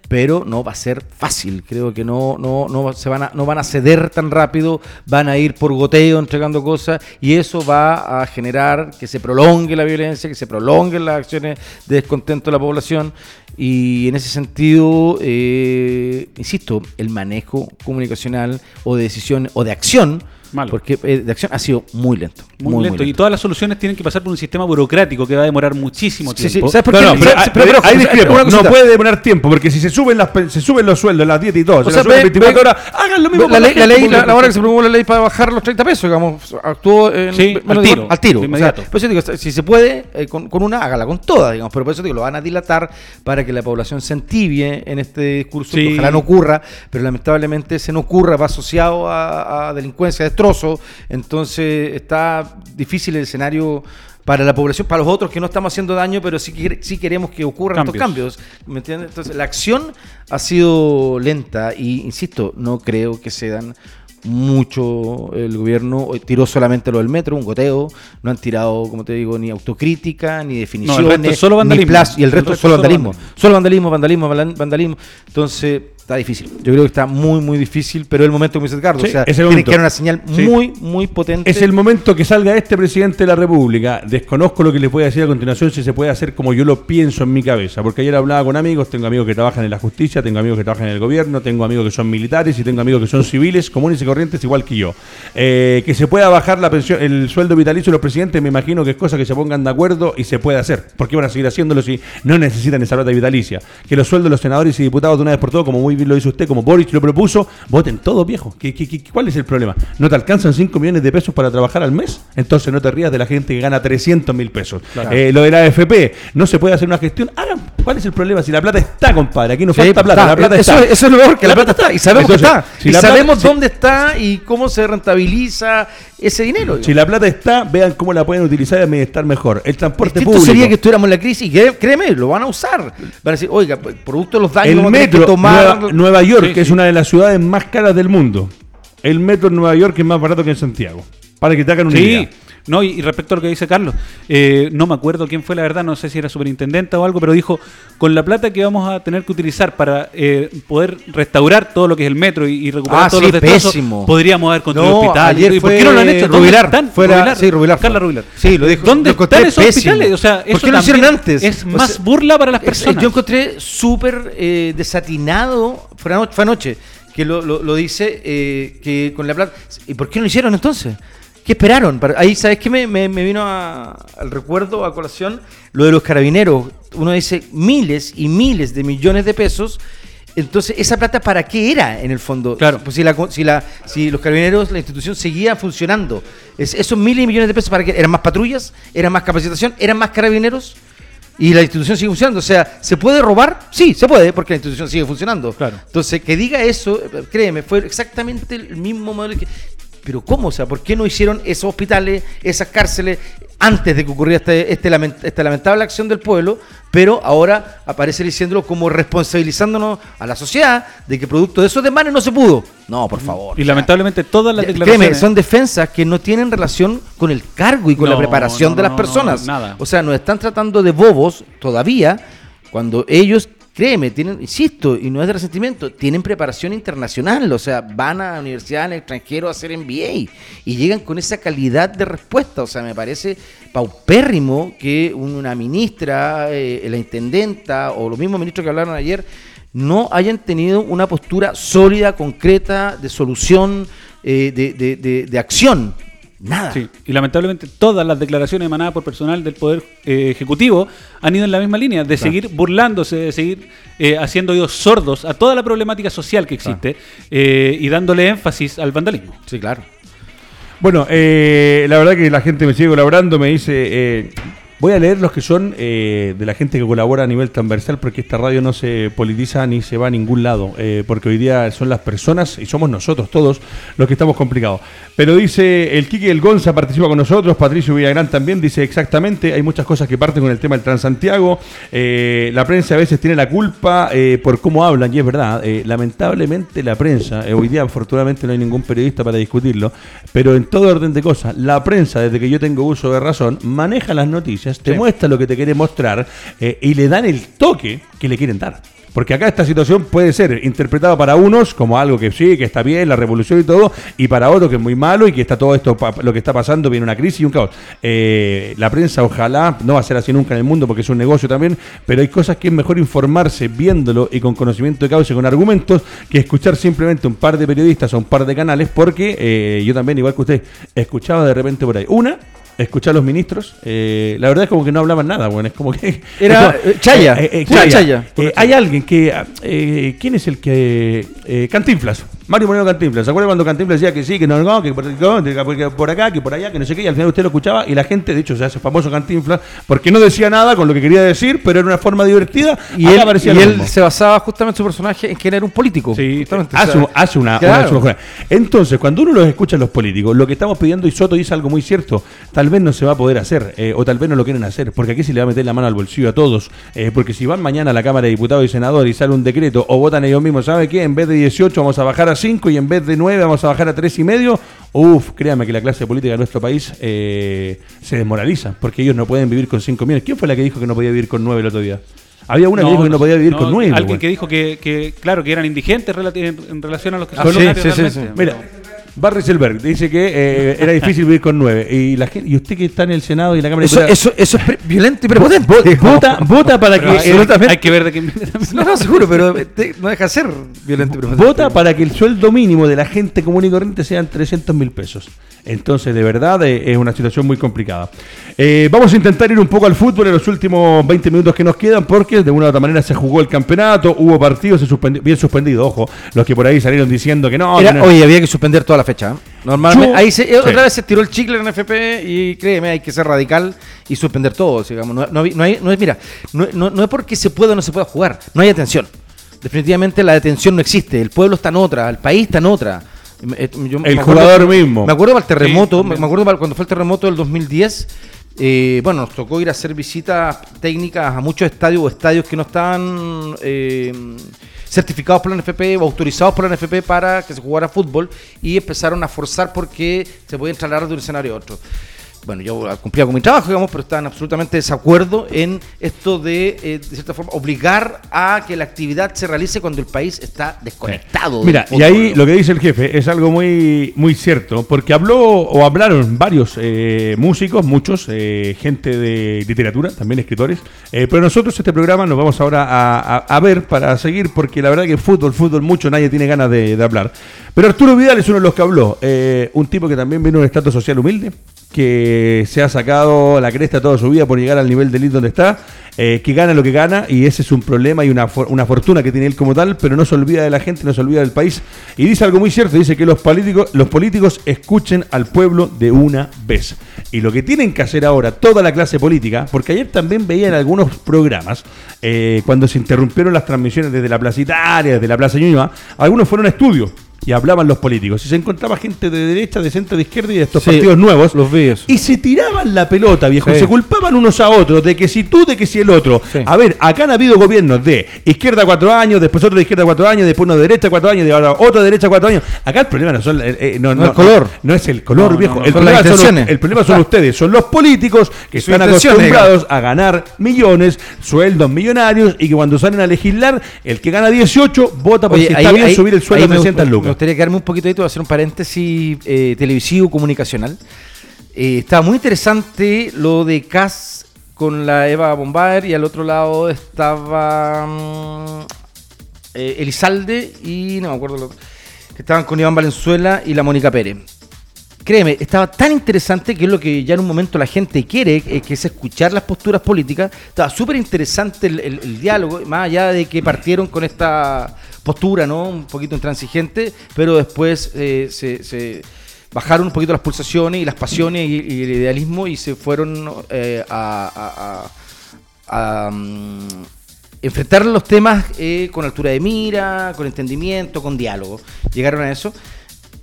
pero no va a ser fácil. Creo que no, no, no, se van a, no van a ceder tan rápido, van a ir por goteo entregando cosas y eso va a generar que se prolongue la violencia, que se prolonguen las acciones de descontento de la población. Y en ese sentido, eh, insisto, el manejo comunicacional o de decisión o de acción, Malo. porque eh, de acción ha sido muy lento. Muy, lento. Y todas las soluciones tienen que pasar por un sistema burocrático que va a demorar muchísimo Sí, tiempo. sí, ¿sabes por No, qué? no, pero, ¿Sabes- hay- pero- pero- ahí una discrepo. No puede demorar tiempo, porque si se suben las se suben los sueldos, las dietas y todo, se sea, las suben ve- 24 ve- horas, hagan lo mismo la ley, la, ley, la, la hora que se promulgó la ley para bajar los 30 pesos, digamos, actuó en, Sí, menos al de- tiro, al tiro. de O sea, inmediato. por eso digo, si se puede, eh, con, con una, hágala con todas, digamos, pero por eso digo, lo van a dilatar para que la población se entibie en este discurso, que ojalá no ocurra, pero lamentablemente ese no ocurra, va asociado a, a delincuencia, a destrozo, entonces está difícil el escenario para la población, para los otros que no estamos haciendo daño, pero sí, sí queremos que ocurran estos Cambios. ¿Me entiendes? Entonces, la acción ha sido lenta y, insisto, no creo que se dan mucho el gobierno tiró solamente lo del metro, un goteo, no han tirado, como te digo, ni autocrítica, ni definiciones, resto es solo ni vandalismo. plazo, y el El resto es solo vandalismo. Solo vandalismo, vandalismo, vandalismo. Entonces, Está difícil. Yo creo que está muy, muy difícil, pero es el momento, como dice Edgardo. Sí, o sea, es el tiene que dar una señal Sí. muy, muy potente. Es el momento que salga este presidente de la República. Desconozco lo que les voy a decir a continuación si se puede hacer como yo lo pienso en mi cabeza. Porque ayer hablaba con amigos, tengo amigos que trabajan en la justicia, tengo amigos que trabajan en el gobierno, tengo amigos que son militares y tengo amigos que son civiles, comunes y corrientes igual que yo. Eh, que se pueda bajar la pensión, el sueldo vitalicio de los presidentes, me imagino que es cosa que se pongan de acuerdo y se puede hacer. Porque van a seguir haciéndolo si no necesitan esa plata vitalicia. Que los sueldos de los senadores y diputados de una vez por todo, como muy lo hizo usted, como Boris lo propuso, voten todo, viejo. ¿Qué, qué- qué- cuál es el problema? ¿No te alcanzan 5 millones de pesos para trabajar al mes? Entonces no te rías de la gente que gana 300 mil pesos. Eh, lo de la AFP, no se puede hacer una gestión. Hagan, ¿cuál es el problema? Si la plata está, compadre, aquí no Sí, falta plata, está. la plata eso, está. eso es lo mejor, que la, plata está. Y sabemos Entonces, que está. si y plata- sabemos dónde está y cómo se rentabiliza ese dinero. Si la plata está, vean cómo la pueden utilizar y administrar mejor. El transporte Distinto público. sería que estuviéramos en la crisis y créeme, lo van a usar. Van a decir, oiga, producto de los daños El vamos a metro, tomar. Nueva, Nueva York, Sí, que es sí. una de las ciudades más caras del mundo. El metro en Nueva York es más barato que en Santiago. Para que te hagan una Sí, idea. No, y, y respecto a lo que dice Carlos, eh, no me acuerdo quién fue la verdad, no sé si era superintendente o algo, pero dijo, con la plata que vamos a tener que utilizar para eh, poder restaurar todo lo que es el metro y, y recuperar Ah, todos sí, los destrozos, pésimo. podríamos haber construido No, hospitales. ayer ¿Y por qué no lo han hecho? ¿Dónde Rubilar, están? fuera- sí, Rubilar. Carla Rubilar. Sí, lo dijo. ¿Dónde Lo están esos pésimo. hospitales? O sea, ¿Por qué lo hicieron antes? Es O más sea, burla para las Es- personas. Yo encontré súper eh, desatinado, fue anoche, fue anoche, que lo, lo- lo dice, eh, que con la plata... ¿Y por qué no lo hicieron entonces? ¿Qué esperaron? Ahí, ¿sabes qué? Me, me- me vino a- al recuerdo, a colación, lo de los carabineros. Uno dice miles y miles de millones de pesos. Entonces, ¿esa plata para qué era en el fondo? Claro. Pues si, la, si, la, si los carabineros, la institución seguía funcionando, es- esos miles y millones de pesos para qué? ¿Eran más patrullas? ¿Eran más capacitación? ¿Eran más carabineros? Y la institución sigue funcionando. O sea, ¿se puede robar? Sí, se puede, porque la institución sigue funcionando. Claro. Entonces, que diga eso, eh, créeme, fue exactamente el mismo modelo que. Pero ¿cómo? O sea, ¿por qué no hicieron esos hospitales, esas cárceles, antes de que ocurriera este, este lament- esta lamentable acción del pueblo? Pero ahora aparece diciéndolo como responsabilizándonos a la sociedad de que producto de esos desmanes no se pudo. No, por favor. y o sea, lamentablemente todas las declaraciones... Créeme, son defensas que no tienen relación con el cargo y con No, la preparación no, de las personas. nada. O sea, nos están tratando de bobos todavía cuando ellos, créeme, tienen, insisto, y no es de resentimiento, tienen preparación internacional. O sea, van a la universidad en el extranjero a hacer MBA y llegan con esa calidad de respuesta. O sea, me parece paupérrimo que una ministra, eh, la intendenta o los mismos ministros que hablaron ayer no hayan tenido una postura sólida, concreta, de solución, eh, de, de- de- de acción. Nada. Sí, y lamentablemente todas las declaraciones emanadas por personal del Poder eh, Ejecutivo han ido en la misma línea, de seguir burlándose, de seguir eh, haciendo oídos sordos a toda la problemática social que existe eh, y dándole énfasis al vandalismo. Sí, claro. Bueno, la verdad que la gente me sigue colaborando, me dice, voy a leer los que son eh, de la gente que colabora a nivel transversal porque esta radio no se politiza ni se va a ningún lado, eh, porque hoy día son las personas y somos nosotros todos los que estamos complicados. Pero dice, el Kiki El Gonza participa con nosotros, Patricio Villagrán también dice exactamente, hay muchas cosas que parten con el tema del Transantiago, eh, la prensa a veces tiene la culpa eh, por cómo hablan y es verdad, lamentablemente la prensa, hoy día afortunadamente no hay ningún periodista para discutirlo, pero en todo orden de cosas, la prensa desde que yo tengo uso de razón maneja las noticias, te Sí. muestra lo que te quiere mostrar eh, y le dan el toque que le quieren dar. Porque acá esta situación puede ser interpretada para unos como algo que sí, que está bien, la revolución y todo, y para otros que es muy malo y que está todo esto, lo que está pasando, viene una crisis y un caos. Eh, la prensa ojalá, no va a ser así nunca en el mundo porque es un negocio también, pero hay cosas que es mejor informarse viéndolo y con conocimiento de causa y con argumentos que escuchar simplemente un par de periodistas o un par de canales, porque eh, yo también, igual que usted, escuchaba de repente por ahí. Una, escuchar a los ministros, eh, la verdad es como que no hablaban nada, bueno, es como que... *laughs* Era, como- eh, Chaya, eh, eh, Chaya. Chaya, hay alguien que... eh, ¿Quién es el que...? Cantinflas. Mario Moreno Cantinflas. ¿Se acuerdan cuando Cantinflas decía que sí, que no, no, que por, que por acá, que por allá, que no sé qué? Y al final usted lo escuchaba y la gente, de hecho, se hace famoso Cantinflas porque no decía nada con lo que quería decir, pero era una forma divertida. Y Acá él, aparecía y él mismo. se basaba justamente su personaje en que era un político. Sí, justamente, o Hace, sea, un- hace una, claro. una. Entonces, cuando uno los escucha a los políticos, lo que estamos pidiendo, y Soto dice algo muy cierto, tal vez no se va a poder hacer, eh, o tal vez no lo quieren hacer, porque aquí se le va a meter la mano al bolsillo a todos, eh, porque si van mañana a la Cámara de Diputados y Senadores y sale un decreto, o votan ellos mismos, ¿sabe qué? En vez de 18 vamos a bajar a 5 y en vez de 9 vamos a bajar a 3 y medio, uff, créame que la clase política de nuestro país eh, se desmoraliza, porque ellos no pueden vivir con 5 millones. ¿Quién fue la que dijo que no podía vivir con 9 el otro día? Había una que dijo que no podía vivir no, con nueve. Alguien weón. que dijo que, que, claro, que eran indigentes en, en relación a los que Ah, son millonarios sí, sí, sí. Mira, Barry Selberg dice que eh, era difícil vivir con nueve. Y, la gente, y usted que está en el Senado y en la Cámara de Eso, Diputados, eso, eso es pre- violento y prepotente. vo- vota, vota para Pero que hay, el- hay que ver de también. No, no, seguro, pero te- no deja de ser violento y prepotente. Vota para que el sueldo mínimo de la gente común y corriente sean 300 mil pesos. Entonces, de verdad, eh, es una situación muy complicada. Eh, vamos a intentar ir un poco al fútbol en los últimos 20 minutos que nos quedan, porque de una u otra manera se jugó el campeonato, hubo partidos, se suspendi- bien suspendido, ojo, los que por ahí salieron diciendo que no. Era- que no- oye, había que suspender toda la fecha. ¿eh? Normalmente, Yo- ahí se, sí. otra vez se tiró el chicle en FP y créeme, hay que ser radical y suspender todo. Digamos. No, no, no hay- no es, mira, no, no- no es porque se pueda o no se pueda jugar, no hay atención. Definitivamente la detención no existe, el pueblo está en otra, el país está en otra. Eh, yo me El acuerdo- jugador mismo. Me acuerdo para el terremoto, me acuerdo para cuando fue el terremoto del 2010. eh, bueno, nos tocó ir a hacer visitas técnicas a muchos estadios o estadios que no estaban eh, certificados por la NFP o autorizados por la NFP para que se jugara fútbol y empezaron a forzar porque se podían trasladar de un escenario a otro. Bueno, yo cumplía con mi trabajo, digamos, pero estaban absolutamente de desacuerdo en esto de, eh, de cierta forma, obligar a que la actividad se realice cuando el país está desconectado. Mira, y ahí lo que dice el jefe es algo muy, muy cierto, porque habló o hablaron varios eh, músicos, muchos, eh, gente de literatura, también escritores, eh, pero nosotros este programa nos vamos ahora a, a- a ver para seguir, porque la verdad que fútbol, fútbol mucho, nadie tiene ganas de, de hablar. Pero Arturo Vidal es uno de los que habló, eh, un tipo que también viene de un estatus social humilde, que se ha sacado la cresta toda su vida por llegar al nivel de elite donde está, eh, que gana lo que gana y ese es un problema y una, una fortuna que tiene él como tal, pero no se olvida de la gente, no se olvida del país. Y dice algo muy cierto, dice que los políticos, los políticos escuchen al pueblo de una vez. Y lo que tienen que hacer ahora toda la clase política, porque ayer también veía en algunos programas, eh, cuando se interrumpieron las transmisiones desde la Plaza Italia, desde la Plaza Ñuñoa, algunos fueron a estudio. Y hablaban los políticos. Y se encontraba gente de derecha, de centro, de izquierda y de estos Sí, partidos nuevos. los eso. Y se tiraban la pelota, viejo. Sí. Se culpaban unos a otros de que si tú, de que si el otro. Sí. A ver, acá han habido gobiernos de izquierda cuatro años, después otro de izquierda cuatro años, después uno de derecha cuatro años, de ahora otro de derecha cuatro años. Acá el problema no son eh, eh, no, No el color. No, es el color, No, viejo. el, son problema son los- el problema son *laughs* ustedes, son los políticos que están acostumbrados a ganar millones, sueldos millonarios y que cuando salen a legislar, el que gana 18 vota por Oye, ahí- está bien ahí- subir el sueldo a me 300 gust- Me lucas. Gustaría quedarme un poquito ahí, te voy a hacer un paréntesis eh, televisivo comunicacional. Eh, estaba muy interesante lo de Cas con la Eva Bombaer y al otro lado estaba mm, eh, Elizalde y no me acuerdo lo que estaban con Iván Valenzuela y la Mónica Pérez. Créeme, estaba tan interesante que es lo que ya en un momento la gente quiere, que es escuchar las posturas políticas. Estaba súper interesante el diálogo, más allá de que partieron con esta postura, ¿no? Un poquito intransigente, pero después eh, se, bajaron un poquito las pulsaciones y las pasiones y, el idealismo y se fueron eh, a, mm, enfrentar los temas eh, con altura de mira, con entendimiento, con diálogo. Llegaron a eso.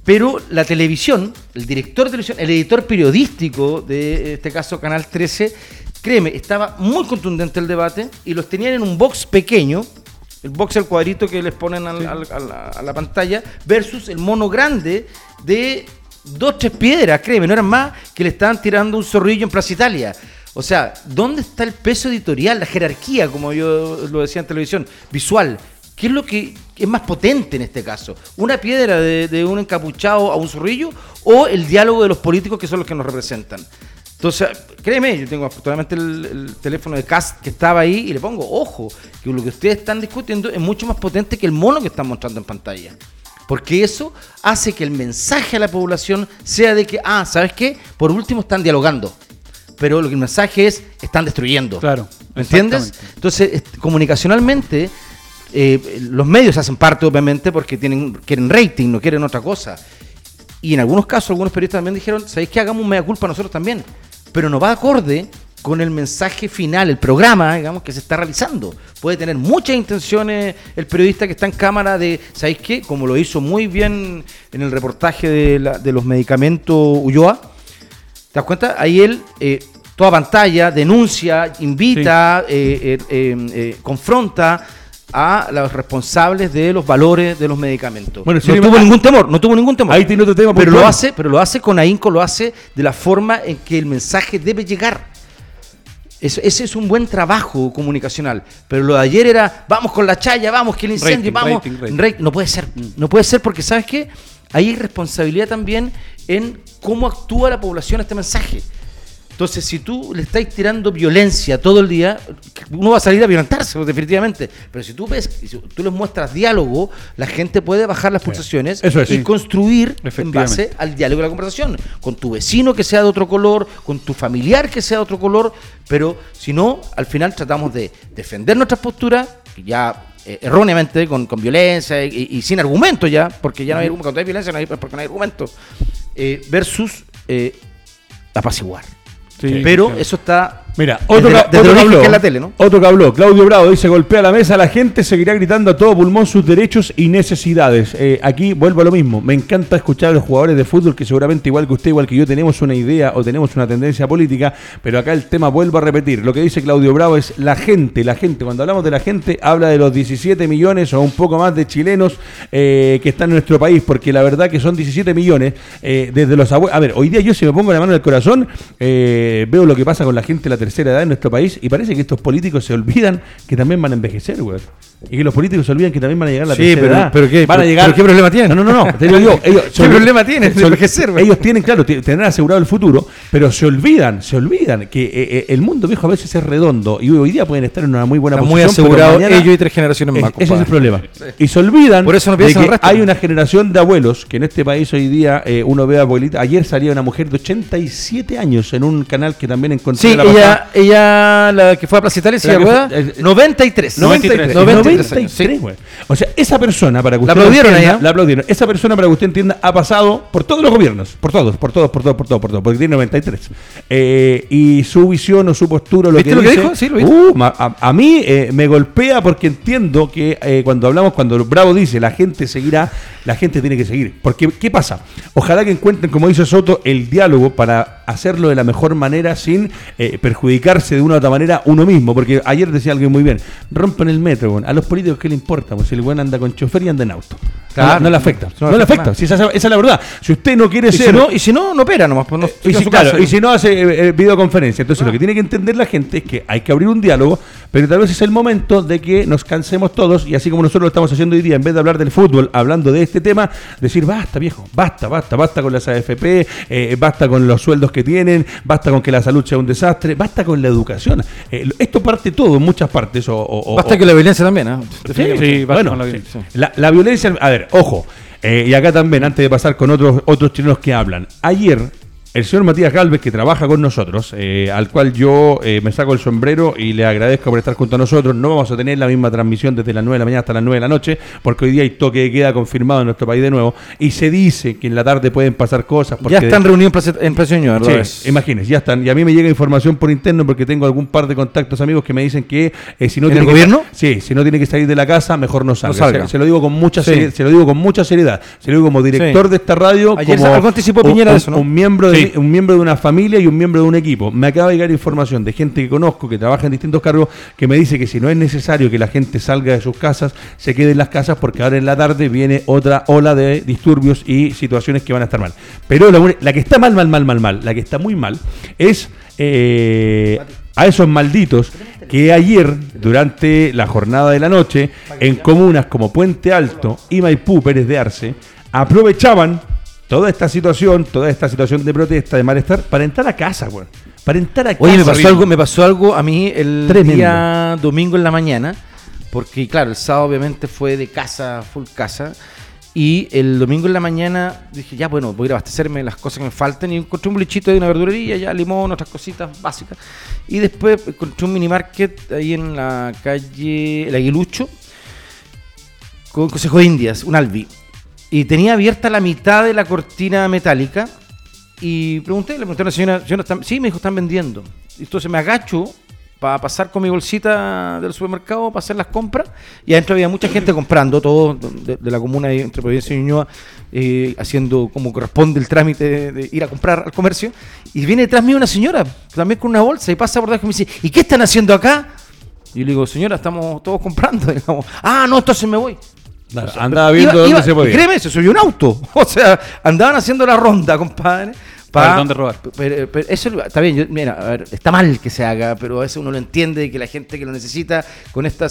Pero la televisión, el director de televisión, el editor periodístico de este caso Canal 13, créeme, estaba muy contundente el debate y los tenían en un box pequeño, el box el cuadrito que les ponen al- al- a, la, a la pantalla, versus el mono grande de dos, tres piedras, créeme, no eran más que le estaban tirando un zorrillo en Plaza Italia. O sea, ¿dónde está el peso editorial, la jerarquía, como yo lo decía en televisión, visual? ¿Qué es lo que es más potente en este caso? ¿Una piedra de, de un encapuchado a un zorrillo o el diálogo de los políticos que son los que nos representan? Entonces, créeme, yo tengo afortunadamente el, el teléfono de Cast que estaba ahí y le pongo, ojo, que lo que ustedes están discutiendo es mucho más potente que el mono que están mostrando en pantalla. Porque eso hace que el mensaje a la población sea de que, ah, ¿sabes qué? Por último están dialogando. Pero lo que el mensaje es, están destruyendo. Claro, ¿Me entiendes? Entonces, comunicacionalmente, eh, los medios hacen parte, obviamente, porque tienen, quieren rating, no quieren otra cosa. Y en algunos casos, algunos periodistas también dijeron, ¿sabéis qué? Hagamos un mea culpa nosotros también. Pero no va acorde con el mensaje final, el programa, digamos, que se está realizando. Puede tener muchas intenciones el periodista que está en cámara de, ¿sabéis qué? Como lo hizo muy bien en el reportaje de, la- de los medicamentos Ulloa, ¿Te das cuenta? Ahí él, eh, toda pantalla, denuncia, invita, eh, eh, confronta a los responsables de los valores de los medicamentos. Bueno, no tuvo ah, ningún temor, no tuvo ningún temor. Ahí tiene otro tema pero puntual. lo hace, pero lo hace con ahínco, lo hace de la forma en que el mensaje debe llegar. Eso- ese es un buen trabajo comunicacional. Pero lo de ayer era, vamos con la chaya, vamos, que el incendio, Rating, vamos. rating, rating. No puede ser. No puede ser porque, ¿sabes qué? Hay responsabilidad también en cómo actúa la población a este mensaje. Entonces, si tú le estás tirando violencia todo el día, uno va a salir a violentarse, pues, definitivamente. Pero si tú ves, si tú les muestras diálogo, la gente puede bajar las pulsaciones Eso es, y sí. construir en base al diálogo y la conversación. Con tu vecino que sea de otro color, con tu familiar que sea de otro color, pero si no, al final tratamos de defender nuestras posturas, que ya eh, erróneamente, con, con violencia y, y sin argumento ya, porque ya no hay cuando hay violencia no hay, porque no hay argumento, eh, versus eh, apaciguar. Sí, pero claro. eso está Mira, otro, desde, otro habló, que es la tele, ¿no? otro que habló, Claudio Bravo dice, golpea la mesa, la gente seguirá gritando a todo pulmón sus derechos y necesidades. Eh, aquí vuelvo a lo mismo, me encanta escuchar a los jugadores de fútbol que seguramente igual que usted, igual que yo, tenemos una idea o tenemos una tendencia política, pero acá el tema vuelvo a repetir, lo que dice Claudio Bravo es la gente, la gente, cuando hablamos de la gente, habla de los 17 millones o un poco más de chilenos eh, que están en nuestro país, porque la verdad que son 17 millones eh, desde los abuelos. A ver, hoy día yo si me pongo la mano en el corazón, veo lo que pasa con la gente la tercera edad en nuestro país y parece que estos políticos se olvidan que también van a envejecer, güey. Y que los políticos se olvidan que también van a llegar a la Sí, tercera pero- edad. pero qué- van a pero- llegar... pero qué problema tienen? No, no, no, te digo yo, *laughs* ellos ¿Qué problema tienen de envejecer, güey? Ellos tienen, claro, tendrán asegurado el futuro, pero se olvidan, se olvidan que eh, eh, el mundo viejo a veces es redondo y hoy día pueden estar en una muy buena Está muy posición. pero asegurado mañana- ellos y tres generaciones más, es- ese es el problema. Y se olvidan Por eso no de piensan que resto. hay una generación de abuelos que en este país hoy día eh, uno ve a abuelita. Ayer salía una mujer de 87 años en un canal que también encontré. Sí, la pasada. Ella, ella, la que fue a Plaza Italia, La que fue- eh, 93. 93. 93 años, 93, sí. güey. O sea, esa persona, para que La usted lo aplaudieron entienda. La aplaudieron. Esa persona, para que usted entienda, ha pasado por todos los gobiernos. Por todos, por todos, por todos, por todos, por todos. Porque tiene 93. Eh, y su visión o su postura, lo ¿Viste que lo que dice, dijo? Sí, lo uh, a mí eh, me golpea porque entiendo que eh, cuando hablamos, cuando Bravo dice la gente seguirá, la gente tiene que seguir. Porque, ¿qué pasa? Ojalá que encuentren, como dice Soto, el diálogo para hacerlo de la mejor manera sin eh, perjudicarse de una u otra manera uno mismo. Porque ayer decía alguien muy bien, rompen el metro, a los políticos ¿qué le importa? Pues si el buen anda con chofer y anda en auto. Claro. no, no le afecta. No No, le afecta afecta. nada. Si esa, esa es la verdad. Si usted no quiere Y si, ser... no, y si no, no opera nomás. Pues no, Y si, claro, y si no hace eh, eh, videoconferencia. Entonces lo que tiene que entender la gente es que hay que abrir un diálogo, pero tal vez es el momento de que nos cansemos todos y así como nosotros lo estamos haciendo hoy día, en vez de hablar del fútbol, hablando de este tema, decir basta viejo, basta, basta, basta con las AFP, eh, basta con los sueldos que tienen, basta con que la salud sea un desastre, basta con la educación. Eh, esto parte todo en muchas partes. O, o- Basta o- que la violencia también, ¿eh? Sí. Sí, basta bueno, con la sí. violencia. La, la violencia, a ver, ojo, eh, y acá también, antes de pasar con otros, otros chilenos que hablan, ayer el señor Matías Galvez, que trabaja con nosotros, eh, al cual yo eh, me saco el sombrero y le agradezco por estar junto a nosotros, no vamos a tener la misma transmisión desde las 9 de la mañana hasta las 9 de la noche, porque hoy día hay toque de queda confirmado en nuestro país de nuevo, y se dice que en la tarde pueden pasar cosas. Ya porque- están reunidos en Plaza- ¿verdad? Sí, imagínense, ya están. Y a mí me llega información por interno porque tengo algún par de contactos amigos que me dicen que eh, si no ¿En tiene el que gobierno? sí, si no tiene que salir de la casa, mejor no salga. salga. Se, se lo digo con mucha Sí. seri- se lo digo con mucha seriedad. Se lo digo como director Sí. de esta radio, Ayer como algo anticipó un- Piñera de eso, ¿no? un miembro de Un miembro de una familia y un miembro de un equipo. Me acaba de llegar información de gente que conozco que trabaja en distintos cargos que me dice que si no es necesario que la gente salga de sus casas, se quede en las casas porque ahora en la tarde viene otra ola de disturbios y situaciones que van a estar mal. Pero la que está mal, mal, mal, mal, mal, la que está muy mal es eh, a esos malditos que ayer, durante la jornada de la noche, en comunas como Puente Alto y Maipú, Pérez de Arce, aprovechaban toda esta situación, toda esta situación de protesta, de malestar, para entrar a casa, güey. Para entrar a casa. Oye, me pasó algo, me pasó algo a mí el Tremendo. día domingo en la mañana, porque claro, el sábado obviamente fue de casa, full casa, y el domingo en la mañana dije, ya bueno, voy a ir a abastecerme las cosas que me faltan, y encontré un blichito de una verdurería, ya limón, otras cositas básicas, y después encontré un mini market ahí en la calle El Aguilucho, con Consejo de Indias, un Albi, y tenía abierta la mitad de la cortina metálica, y pregunté, le pregunté a la señora, señora, ¿están- sí, me dijo, están vendiendo. Entonces me agacho para pasar con mi bolsita del supermercado para hacer las compras. Y adentro había mucha gente comprando, todos de, la comuna entre Providencia y Ñuñoa, eh, haciendo como corresponde el trámite de, ir a comprar al comercio. Y viene detrás mío una señora, también con una bolsa, y pasa por debajo y me dice, ¿y qué están haciendo acá? Y yo le digo, señora, estamos todos comprando. *laughs* ah, no, entonces me voy. Claro, andaba viendo Iba- dónde iba- se podía. Créeme, se subió un auto. *laughs* O sea, andaban haciendo la ronda, compadre, Para dónde robar. Pero, pero eso está bien, yo- mira, a ver, está mal que se haga, pero a veces uno lo entiende que la gente que lo necesita con este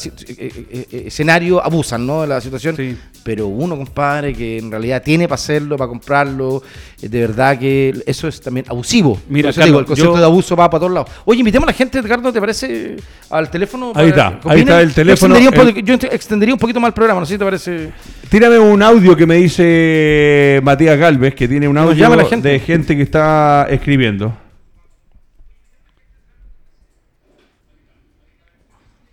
escenario abusan, ¿no? De la situación. Sí. Pero uno, compadre, que en realidad tiene para hacerlo, para comprarlo, eh, de verdad que eso es también abusivo. Mira, Carlos, digo, el concepto yo- de abuso va para todos lados. Oye, invitemos a la gente, Edgardo, ¿te parece? Al teléfono. Ahí para está, ahí está el teléfono, Yo extendería, un el- poco- yo ent- extendería un poquito más el programa, no sé si te parece. Tírame un audio que me dice Matías Galvez, que tiene un audio llama la gente. de gente que está escribiendo.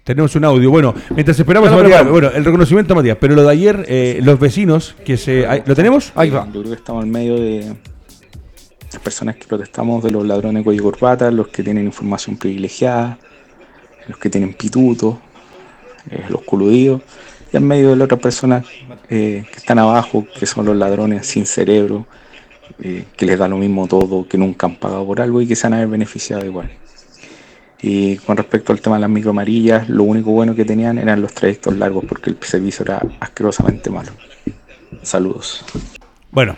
Tenemos un audio. Bueno, mientras esperamos a Matías, bueno, el reconocimiento a Matías, pero lo de ayer, eh, los vecinos que se... ¿Lo tenemos? Ahí va. Yo creo que estamos en medio de las personas que protestamos, de los ladrones cuello y corbata, los que tienen información privilegiada, los que tienen pituto, eh, los coludidos, y en medio de las otras personas eh, que están abajo, que son los ladrones sin cerebro, eh, que les da lo mismo todo, que nunca han pagado por algo y que se van a ver beneficiados igual. Y con respecto al tema de las micro amarillas, lo único bueno que tenían eran los trayectos largos, porque el servicio era asquerosamente malo. Saludos. Bueno,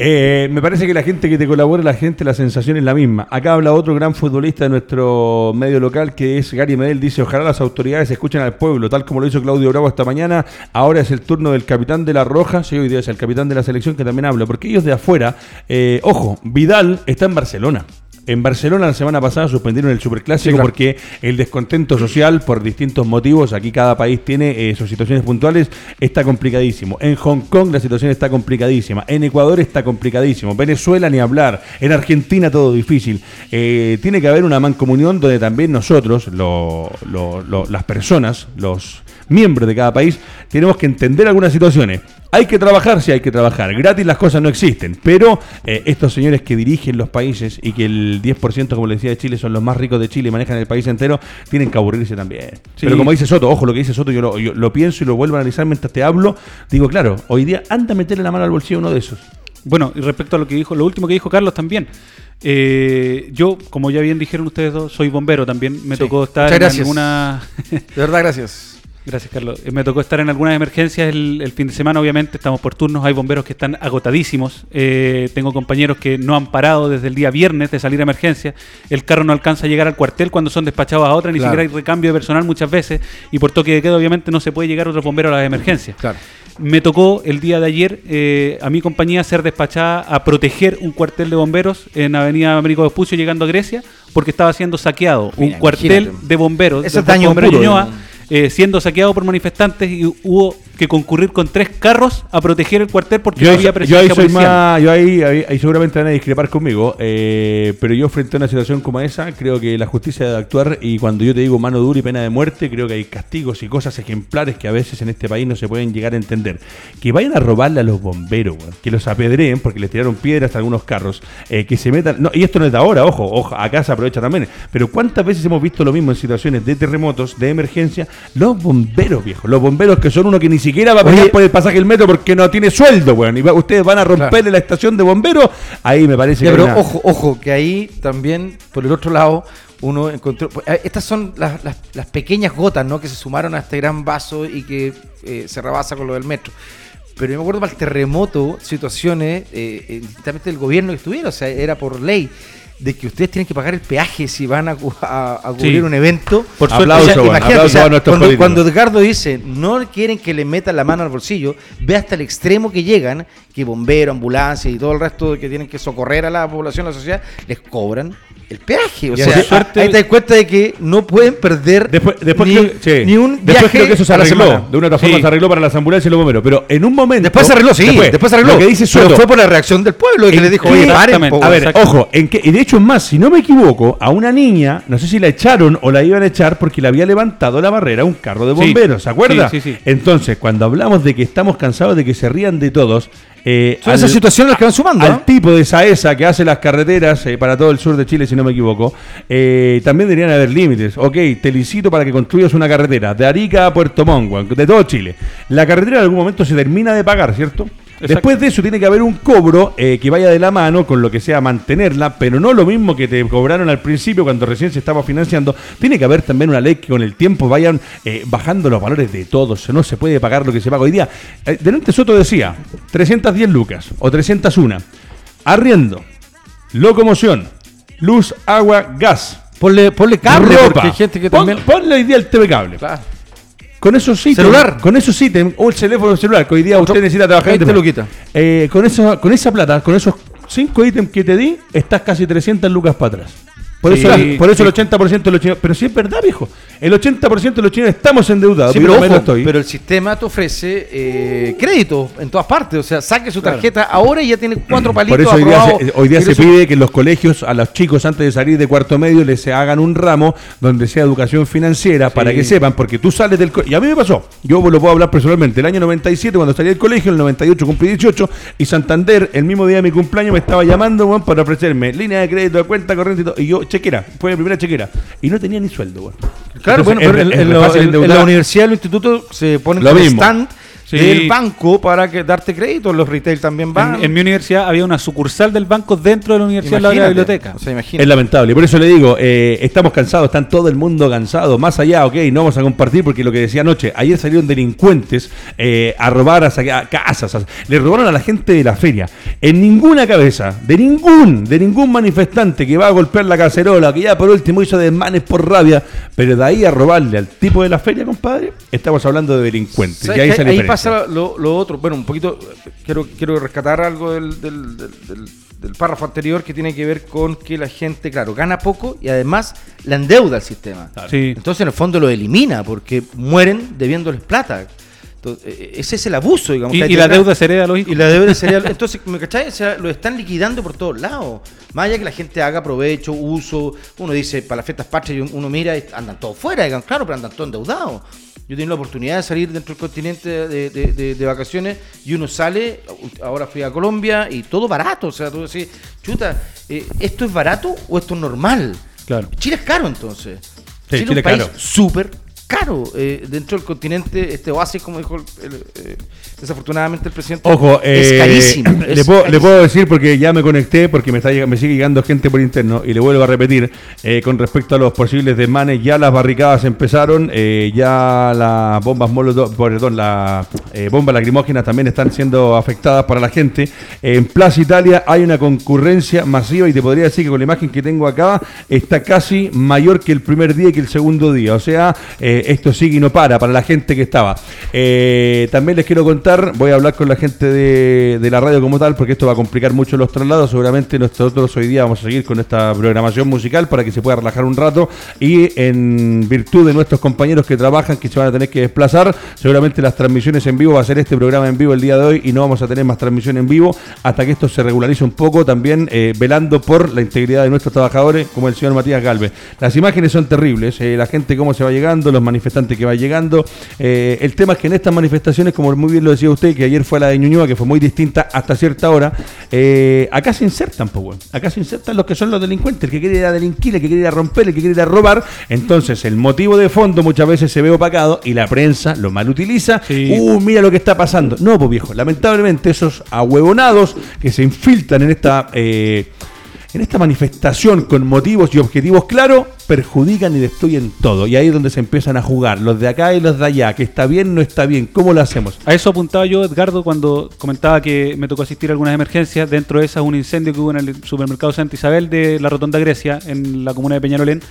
eh, me parece que la gente que te colabora, la gente, la sensación es la misma. Acá habla otro gran futbolista de nuestro medio local, que es Gary Medel. Dice, ojalá las autoridades escuchen al pueblo, tal como lo hizo Claudio Bravo esta mañana. Ahora es el turno del capitán de la Roja, sí, hoy día es el capitán de la selección que también habla, porque ellos de afuera, eh, ojo, Vidal está en Barcelona. En Barcelona la semana pasada suspendieron el Superclásico Sí, claro. porque el descontento social por distintos motivos, aquí cada país tiene eh, sus situaciones puntuales, está complicadísimo. En Hong Kong la situación está complicadísima. En Ecuador está complicadísimo. Venezuela ni hablar. En Argentina todo difícil. Eh, tiene que haber una mancomunión donde también nosotros, lo- lo- lo- las personas, los miembros de cada país, tenemos que entender algunas situaciones. Hay que trabajar, sí hay que trabajar. Gratis las cosas no existen. Pero eh, estos señores que dirigen los países y que el 10%, como le decía, de Chile son los más ricos de Chile y manejan el país entero, tienen que aburrirse también. Sí. Pero como dice Soto, ojo, lo que dice Soto, yo lo, yo lo pienso y lo vuelvo a analizar mientras te hablo. Digo, claro, hoy día anda a meterle la mano al bolsillo a uno de esos. Bueno, y respecto a lo que dijo, lo último que dijo Carlos también. eh, yo, como ya bien dijeron ustedes dos, soy bombero también. Me Sí. tocó estar en gracias. alguna. De verdad, gracias. Gracias, Carlos. Eh, Me tocó estar en algunas emergencias el, el fin de semana, obviamente, estamos por turnos, hay bomberos que están agotadísimos, Eh, tengo compañeros que no han parado desde el día viernes de salir a emergencia, el carro no alcanza a llegar al cuartel cuando son despachados a otra, ni Claro. siquiera hay recambio de personal muchas veces, y por toque de queda, obviamente, no se puede llegar otro bombero a las emergencias. Claro. Me tocó el día de ayer eh, a mi compañía ser despachada a proteger un cuartel de bomberos en Avenida Américo Vespucio llegando a Grecia porque estaba siendo saqueado Mira, un cuartel imagínate. de bomberos Ese daño puro. Eh, siendo saqueado por manifestantes y hubo que concurrir con tres carros a proteger el cuartel porque Yo no había yo ahí presencia policial. más, yo ahí, ahí- ahí seguramente van a discrepar conmigo, eh, pero yo frente a una situación como esa, creo que la justicia debe actuar y cuando yo te digo mano dura y pena de muerte, creo que hay castigos y cosas ejemplares que a veces en este país no se pueden llegar a entender. Que vayan a robarle a los bomberos, que los apedreen porque les tiraron piedras a algunos carros, eh, que se metan, no, y esto no es de ahora, ojo, ojo, acá se aprovecha también, pero ¿cuántas veces hemos visto lo mismo en situaciones de terremotos, de emergencia? Los bomberos, viejo, los bomberos que son uno que ni siquiera va a Oye, por el pasaje del metro porque no tiene sueldo, weón. Y va- ustedes van a romperle Claro. la estación de bomberos. Ahí me parece Ya, que. pero una- ojo, ojo, que ahí también, por el otro lado, uno encontró. pues, eh, Estas son las, las- las pequeñas gotas, ¿no? Que se sumaron a este gran vaso y que eh, se rebasa con lo del metro. Pero yo me acuerdo para el terremoto, situaciones, eh, eh, del gobierno que estuviera, o sea, era por ley de que ustedes tienen que pagar el peaje si van a, a- a cubrir Sí. un evento. Por suerte, Aplauso, O sea, imagínate, aplauso o sea, a nuestros cuando, cuando Edgardo dice no quieren que le metan la mano al bolsillo, ve hasta el extremo que llegan, que bomberos, ambulancias y todo el resto que tienen que socorrer a la población, a la sociedad, les cobran el peaje. O Y sea, suerte- ahí te das cuenta de que no pueden perder Después, después, ni, creo, sí. ni un Después viaje creo que eso se arregló. De una otra forma Sí. se arregló para las ambulancias y los bomberos. Pero en un momento. Después se arregló, sí, después, se arregló. Lo que dice pero fue por la reacción del pueblo que ¿En le dijo, oye, paren, po, A ver, ojo, en que, y de hecho es más, si no me equivoco, a una niña, no sé si la echaron o la iban a echar porque le había levantado la barrera un carro de Sí. bomberos, ¿se acuerda? Sí, sí. Entonces, cuando hablamos de que estamos cansados de que se rían de todos, eh, Son esas situaciones las que van sumando. al ¿no? tipo de Saesa que hace las carreteras eh, para todo el sur de Chile, si no me equivoco, eh, también deberían haber límites. Ok, te licito para que construyas una carretera de Arica a Puerto Montt, de todo Chile. La carretera en algún momento se termina de pagar, ¿cierto? Exacto. Después de eso tiene que haber un cobro eh, que vaya de la mano con lo que sea mantenerla, pero no lo mismo que te cobraron al principio cuando recién se estaba financiando. Tiene que haber también una ley que con el tiempo vayan eh, bajando los valores de todos. No se puede pagar lo que se paga hoy día. Eh, Delante Soto decía 310 lucas o 301. Arriendo. locomoción, luz, agua, gas. Ponle, ponle cable, ropa. porque hay gente que Pon- también. ponle hoy día el TV cable. Claro. Con esos ítems. Celular. Con esos ítems. O el teléfono celular, que hoy día usted necesita trabajar en 20 internet. luquitas. Eh, con, eso, con esa plata, con esos cinco ítems que te di, estás casi 300 lucas para atrás. Por Sí, eso, por eso sí. el 80% de los chinos. Pero sí es verdad, viejo. El 80% de los chinos estamos endeudados. Sí, pero, ojo, estoy. pero el sistema te ofrece eh, crédito en todas partes. O sea, saque su Claro. tarjeta ahora y ya tiene cuatro *clears throat* palitos Por eso hoy día, se, hoy día se pide que en los colegios a los chicos antes de salir de cuarto medio les hagan un ramo donde sea educación financiera para que sepan, porque tú sales del colegio. Y a mí me pasó, yo lo puedo hablar personalmente, el año 97 cuando salí del colegio, el 98 cumplí 18 y Santander el mismo día de mi cumpleaños me estaba llamando para ofrecerme línea de crédito, cuenta corriente y todo. Y yo, chequera, fue mi primera chequera. Y no tenía ni sueldo, weón. Claro, Entonces, bueno, es- pero en, la universidad, en los institutos se ponen Lo mismo. stand Sí. del banco para que darte crédito. Los retail también van. En, en mi universidad había una sucursal del banco dentro de la universidad, de la biblioteca. O sea, imagínate. Es lamentable, por eso le digo, eh, estamos cansados, están todo el mundo cansado. Más allá, ok, no vamos a compartir porque lo que decía anoche, ayer salieron delincuentes eh, a robar a, saquear casas, a- le robaron a la gente de la feria. En ninguna cabeza, de ningún, de ningún manifestante que va a golpear la cacerola, que ya por último hizo desmanes por rabia, pero de ahí a robarle al tipo de la feria, compadre, estamos hablando de delincuentes. ¿Sabes Y ahí, ahí pasa lo, lo otro. Bueno, un poquito. Quiero, quiero rescatar algo del, del- del- del- del párrafo anterior que tiene que ver con que la gente, claro, gana poco y además la endeuda al sistema. Sí. Entonces, en el fondo, lo elimina porque mueren debiéndoles plata. Entonces, eh, ese es el abuso, digamos. Y, que hay y la deuda se hereda a los hijos. Y la deuda sería. Entonces, ¿me cachai? O sea, lo están liquidando por todos lados. Más allá que la gente haga provecho, uso. Uno dice, para las fiestas patrias, y uno mira, y andan todos fuera, digan, claro, pero andan todos endeudados. Yo tengo la oportunidad de salir dentro del continente de, de- de- de vacaciones y uno sale, ahora fui a Colombia y todo barato. O sea, tú decís, chuta, eh, ¿esto es barato o esto es normal? Claro. Chile es caro entonces. Sí, Chile, Chile es un país súper caro. eh, dentro del continente, este oasis, como dijo el- el- eh, desafortunadamente el presidente, Ojo, es eh, carísimo. Le, es puedo, le puedo decir porque ya me conecté, porque me, está, me sigue llegando gente por interno y le vuelvo a repetir eh, con respecto a los posibles desmanes. Ya las barricadas empezaron, eh, ya las bombas molotov, perdón, las eh, bombas lacrimógenas también están siendo afectadas para la gente. En Plaza Italia hay una concurrencia masiva y te podría decir que con la imagen que tengo acá está casi mayor que el primer día y que el segundo día. O sea, eh, esto sigue y no para para la gente que estaba. Eh, también les quiero contar, voy a hablar con la gente de, la radio como tal, porque esto va a complicar mucho los traslados. Seguramente nosotros hoy día vamos a seguir con esta programación musical para que se pueda relajar un rato. Y en virtud de nuestros compañeros que trabajan, que se van a tener que desplazar, seguramente las transmisiones en vivo va a ser este programa en vivo el día de hoy y no vamos a tener más transmisión en vivo hasta que esto se regularice un poco. También eh, velando por la integridad de nuestros trabajadores, como el señor Matías Galvez. Las imágenes son terribles, eh, la gente cómo se va llegando, los manifestantes que va llegando. Eh, el tema es que en estas manifestaciones, como muy bien lo decía usted, que ayer fue la de Ñuñoa, que fue muy distinta hasta cierta hora, eh, acá se insertan, pues, weón. acá se insertan los que son los delincuentes, el que quiere ir a delinquir, el que quiere ir a romper, el que quiere ir a robar. Entonces, el motivo de fondo muchas veces se ve opacado y la prensa lo mal utiliza. Sí. Uh, mira lo que está pasando. No, pues viejo, lamentablemente esos ahuevonados que se infiltran en esta... eh, en esta manifestación con motivos y objetivos claros, perjudican y destruyen todo. Y ahí es donde se empiezan a jugar, los de acá y los de allá, que está bien, no está bien, ¿cómo lo hacemos? A eso apuntaba yo, Edgardo, cuando comentaba que me tocó asistir a algunas emergencias. Dentro de esas, un incendio que hubo en el supermercado Santa Isabel de la Rotonda Grecia, en la comuna de Peñalolén.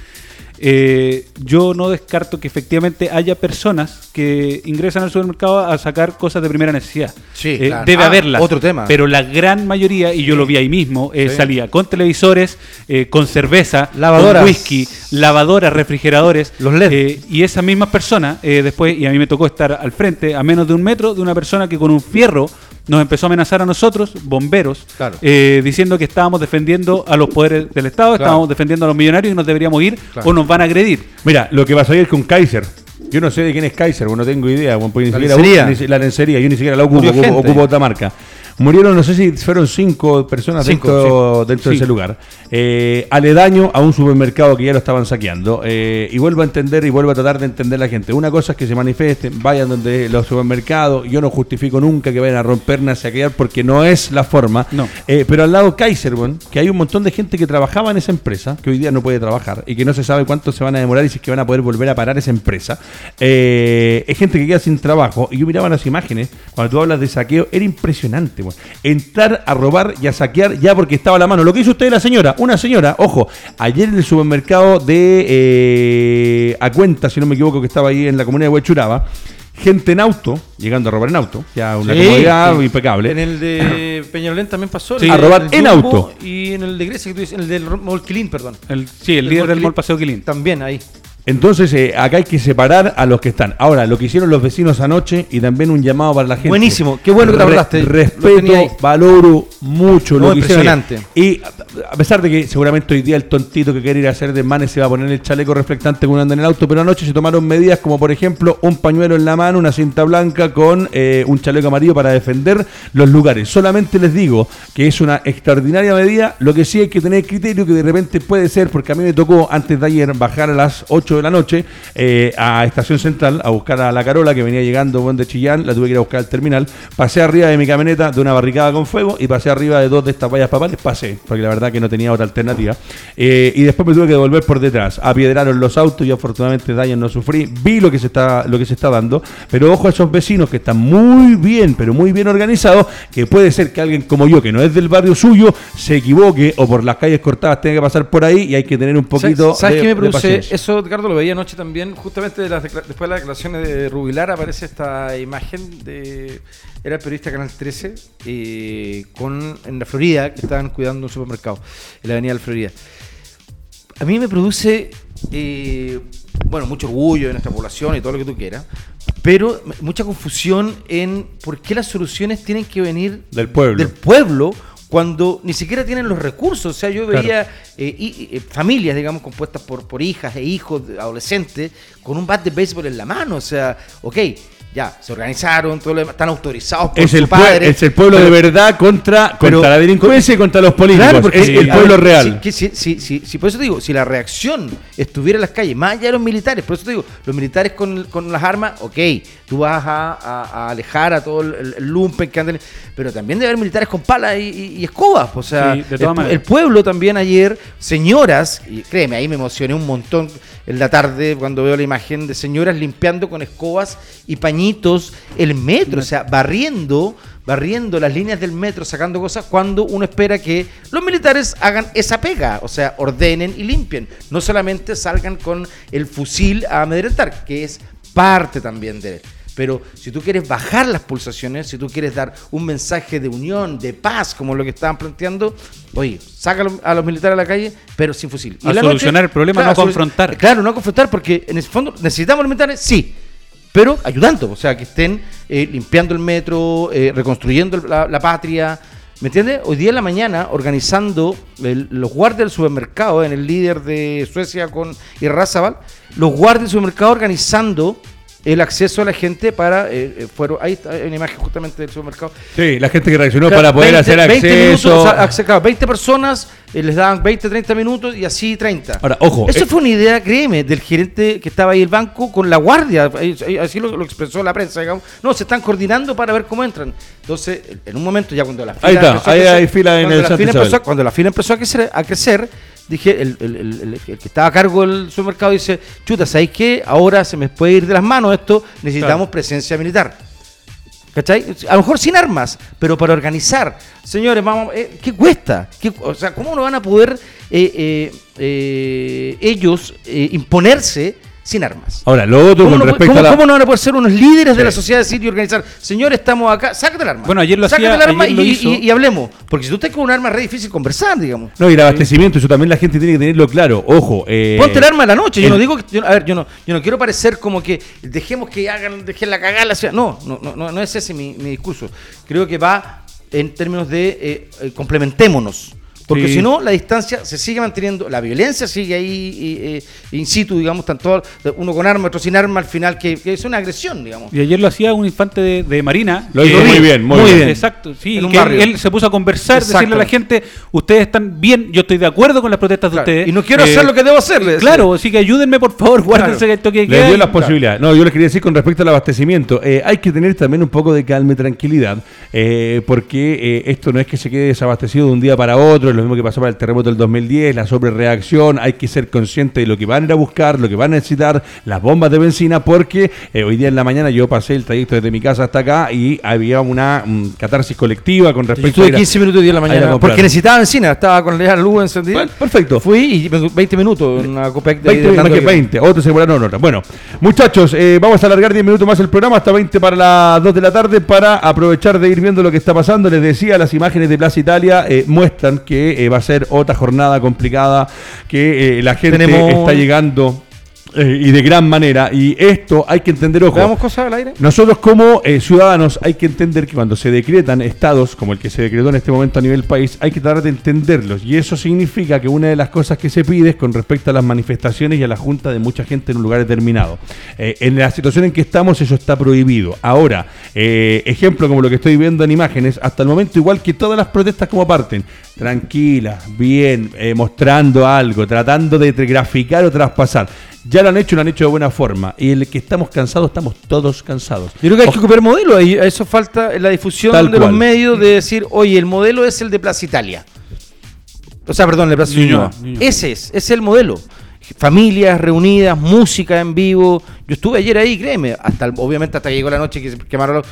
Eh, yo no descarto que efectivamente haya personas que ingresan al supermercado a sacar cosas de primera necesidad. Sí, Eh, claro. Debe Ah, haberlas. otro tema. Pero la gran mayoría, y yo lo vi ahí mismo, eh, Sí. salía con televisores, con cerveza, Lavadoras. con whisky, lavadoras, refrigeradores. Los LED. Y esas mismas personas, eh, después, y a mí me tocó estar al frente, a menos de un metro, de una persona que con un fierro nos empezó a amenazar a nosotros, bomberos, Claro. eh, diciendo que estábamos defendiendo a los poderes del Estado, Claro. estábamos defendiendo a los millonarios y nos deberíamos ir Claro. o nos van a agredir. Mira, lo que pasó ayer con Kaiser. Yo no sé de quién es Kaiser, bueno, no tengo idea. bueno, ni La siquiera lencería. la lencería, yo ni siquiera la ocupo, ocupo, ocupo otra marca. Murieron, no sé si fueron cinco personas Cinco, dentro, dentro de ese lugar. Eh, aledaño a un supermercado que ya lo estaban saqueando. Eh, y vuelvo a entender y vuelvo a tratar de entender la gente. Una cosa es que se manifiesten, vayan donde los supermercados. Yo no justifico nunca que vayan a romper ni a saquear porque no es la forma. No. Eh, pero al lado Kaiserborn, que hay un montón de gente que trabajaba en esa empresa, que hoy día no puede trabajar y que no se sabe cuánto se van a demorar y si es que van a poder volver a parar esa empresa. Eh, es gente que queda sin trabajo. Y yo miraba las imágenes, cuando tú hablas de saqueo, era impresionante. Weón. Entrar a robar y a saquear ya porque estaba a la mano. Lo que hizo usted la señora, una señora, ojo, ayer en el supermercado de eh, A Cuenta, si no me equivoco, que estaba ahí en la comunidad de Huechuraba, gente en auto, llegando a robar en auto, ya una Sí, comodidad sí. impecable. En el de *coughs* Peñalolén también pasó. Sí. el A robar en auto. Y en el de Grecia, que tú dices, en el del Molquilín, perdón. El- sí, el, líder del mall Paseo Quilín. También ahí. Entonces, eh, acá hay que separar a los que están. Ahora, lo que hicieron los vecinos anoche y también un llamado para la gente. Buenísimo, qué bueno que te Re- acordaste. Lo Respeto, valoro mucho No, lo que hicieron. impresionante. Y a- a pesar de que seguramente hoy día el tontito que quiere ir a hacer desmanes se va a poner el chaleco reflectante cuando anda en el auto, pero anoche se tomaron medidas como, por ejemplo, un pañuelo en la mano, una cinta blanca con eh, un chaleco amarillo para defender los lugares. Solamente les digo que es una extraordinaria medida. Lo que sí hay que tener criterio que de repente puede ser, porque a mí me tocó antes de ayer bajar a las 8 de la noche eh, a Estación Central a buscar a la Carola que venía llegando buen de Chillán, la tuve que ir a buscar al terminal. Pasé arriba de mi camioneta de una barricada con fuego y pasé arriba de dos de estas vallas papales. Pasé, porque la verdad que no tenía otra alternativa. Eh, y después me tuve que devolver por detrás. Apiedraron los autos y afortunadamente daños no sufrí. Vi lo que se está, lo que se está dando. Pero ojo a esos vecinos que están muy bien, pero muy bien organizados, que puede ser que alguien como yo, que no es del barrio suyo, se equivoque o por las calles cortadas tenga que pasar por ahí y hay que tener un poquito ¿Sabes, qué me produce? Eso, Edgardo, lo veía anoche también. Justamente de las decla- después de las declaraciones de Rubilar aparece esta imagen de. Era el periodista Canal 13 eh, con, en la Florida, que estaban cuidando un supermercado, en la avenida de la Florida. A mí me produce, eh, bueno, mucho orgullo de nuestra población y todo lo que tú quieras, pero mucha confusión en por qué las soluciones tienen que venir Del pueblo. del pueblo cuando ni siquiera tienen los recursos. O sea, yo Claro. veía eh, y- eh, familias, digamos, compuestas por, por hijas e hijos adolescentes con un bat de béisbol en la mano. O sea, ok, ya, se organizaron, todo lo demás, están autorizados por Es su el, padre. es el pueblo pero- de verdad contra, pero- contra la delincuencia y contra los políticos. Claro, porque es el pueblo ver, real. Si, si- si- si- si- por eso te digo, si la reacción estuviera en las calles, más allá de los militares, por eso te digo, los militares con, con las armas, ok, tú vas a, a- a alejar a todo el, el lumpen que andan, pero también debe haber militares con palas y, y- y escobas. O sea, Sí, de todas el, el pueblo también ayer, señoras, y créeme, ahí me emocioné un montón en la tarde cuando veo la imagen de señoras limpiando con escobas y pañitos el metro, o sea, barriendo barriendo las líneas del metro, sacando cosas, cuando uno espera que los militares hagan esa pega, o sea, ordenen y limpien, no solamente salgan con el fusil a amedrentar, que es parte también de. Pero si tú quieres bajar las pulsaciones, si tú quieres dar un mensaje de unión, de paz, como lo que estaban planteando, oye, saca a los- militares a la calle, pero sin fusil. A solucionar el problema, no confrontar. Claro, no confrontar, porque en el fondo necesitamos los militares, sí, pero ayudando, o sea, que estén eh, limpiando el metro, eh, reconstruyendo la, la patria. ¿Me entiendes? Hoy día en la mañana, organizando el- los guardias del supermercado, en el líder de Suecia con Irrazabal, los guardias del supermercado organizando el acceso a la gente para. eh, eh, fueron, ahí está hay una imagen justamente del supermercado. Sí, la gente que reaccionó Claro, para poder 20 hacer 20 acceso. minutos, o sea, acce- claro, 20 personas, eh, les daban 20, 30 minutos y así 30. Ahora, ojo, Eso eh, fue una idea, créeme, del gerente que estaba ahí el banco con la guardia. Así lo, lo expresó la prensa, digamos. No, se están coordinando para ver cómo entran. Entonces, en un momento ya cuando la fila Ahí está, empezó a ahí crecer- hay fila en cuando el la Santa fila Isabel. empezó- Cuando la fila empezó a crecer, a crecer dije, el, el- el- el- el que estaba a cargo del supermercado dice, chuta, ¿sabéis qué? Ahora se me puede ir de las manos esto, necesitamos presencia militar. ¿Cachai? A lo mejor sin armas, pero para organizar. Señores, vamos, eh, ¿qué cuesta? ¿Qué- o sea, ¿cómo no van a poder eh, eh, eh, ellos eh, imponerse sin armas? Ahora, lo otro ¿Cómo con no, respecto cómo- a la. cómo no van a poder ser unos líderes de la sociedad civil y organizar? Señores, estamos acá, sácate el arma. Bueno, ayer lo Sácate hacía- el arma ayer lo y, hizo. y- y hablemos. Porque si tú estás con un arma es re difícil conversar, digamos. No, y el abastecimiento, eso también la gente tiene que tenerlo claro. Ojo. Eh, Ponte el arma en la noche. Yo el- no digo que. yo- a ver, yo no, yo no quiero parecer como que dejemos que hagan, dejen la cagada. la ciudad. No, no, no, no, no es ese mi, mi discurso. Creo que va en términos de eh, eh, complementémonos. Porque Sí. si no, la distancia se sigue manteniendo, la violencia sigue ahí y, eh, in situ, digamos, tanto uno con arma, otro sin arma, al final, que, que es una agresión, digamos. Y ayer lo hacía un infante de, de Marina. Lo hizo muy bien, muy bien. Exacto, sí. En un que él, barrio. él se puso a conversar, Exacto. decirle a la gente, ustedes están bien, yo estoy de acuerdo con las protestas Claro, de ustedes. y no quiero Eh, hacer lo que debo hacer. le decía. Claro, así que ayúdenme por favor, guárdense Claro. que esto que Le queda dio las posibilidades. No, yo les quería decir con respecto al abastecimiento. eh, hay que tener también un poco de calma y tranquilidad, eh, porque eh, esto no es que se quede desabastecido de un día para otro. Lo mismo que pasó para el terremoto del 2010, la sobrereacción, hay que ser consciente de lo que van a ir a buscar, lo que van a necesitar, las bombas de benzina, porque eh, hoy día en la mañana yo pasé el trayecto desde mi casa hasta acá y había una mm, catarsis colectiva con Yo respecto a estuve a- 15 minutos de la mañana porque necesitaba benzina, estaba con la luz encendida. Bueno, perfecto. Fui y me- 20 minutos en una Copec de 20, Hernando más que Aguirre. 20, otros se volaron otra. Bueno, muchachos, eh, vamos a alargar 10 minutos más el programa hasta 20 para las 2 de la tarde para aprovechar de ir viendo lo que está pasando. Les decía, las imágenes de Plaza Italia eh, muestran que eh, va a ser otra jornada complicada, que eh, la gente Tenemos- está llegando eh, y de gran manera. Y esto hay que entender, ojo. ¿Veamos cosas al aire? Nosotros como eh, ciudadanos hay que entender que cuando se decretan estados, como el que se decretó en este momento a nivel país, hay que tratar de entenderlos. Y eso significa que una de las cosas que se pide es con respecto a las manifestaciones y a la junta de mucha gente en un lugar determinado. Eh, en la situación en que estamos eso está prohibido. Ahora, ejemplo como lo que estoy viendo en imágenes, hasta el momento igual que todas las protestas como parten, tranquilas, bien, mostrando algo, tratando de graficar o traspasar. Ya lo han hecho, lo han hecho de buena forma. Y el que estamos cansados, estamos todos cansados. Yo creo que hay que ocupar modelo. ahí a eso falta en la difusión Tal de cual. los medios de decir, oye, el modelo es el de Plaza Italia. O sea, perdón, el de Plaza. Ñuñoa. Ese es, ese es el modelo. Familias reunidas, música en vivo. Yo estuve ayer ahí, créeme, hasta obviamente hasta que llegó la noche que se quemaron los-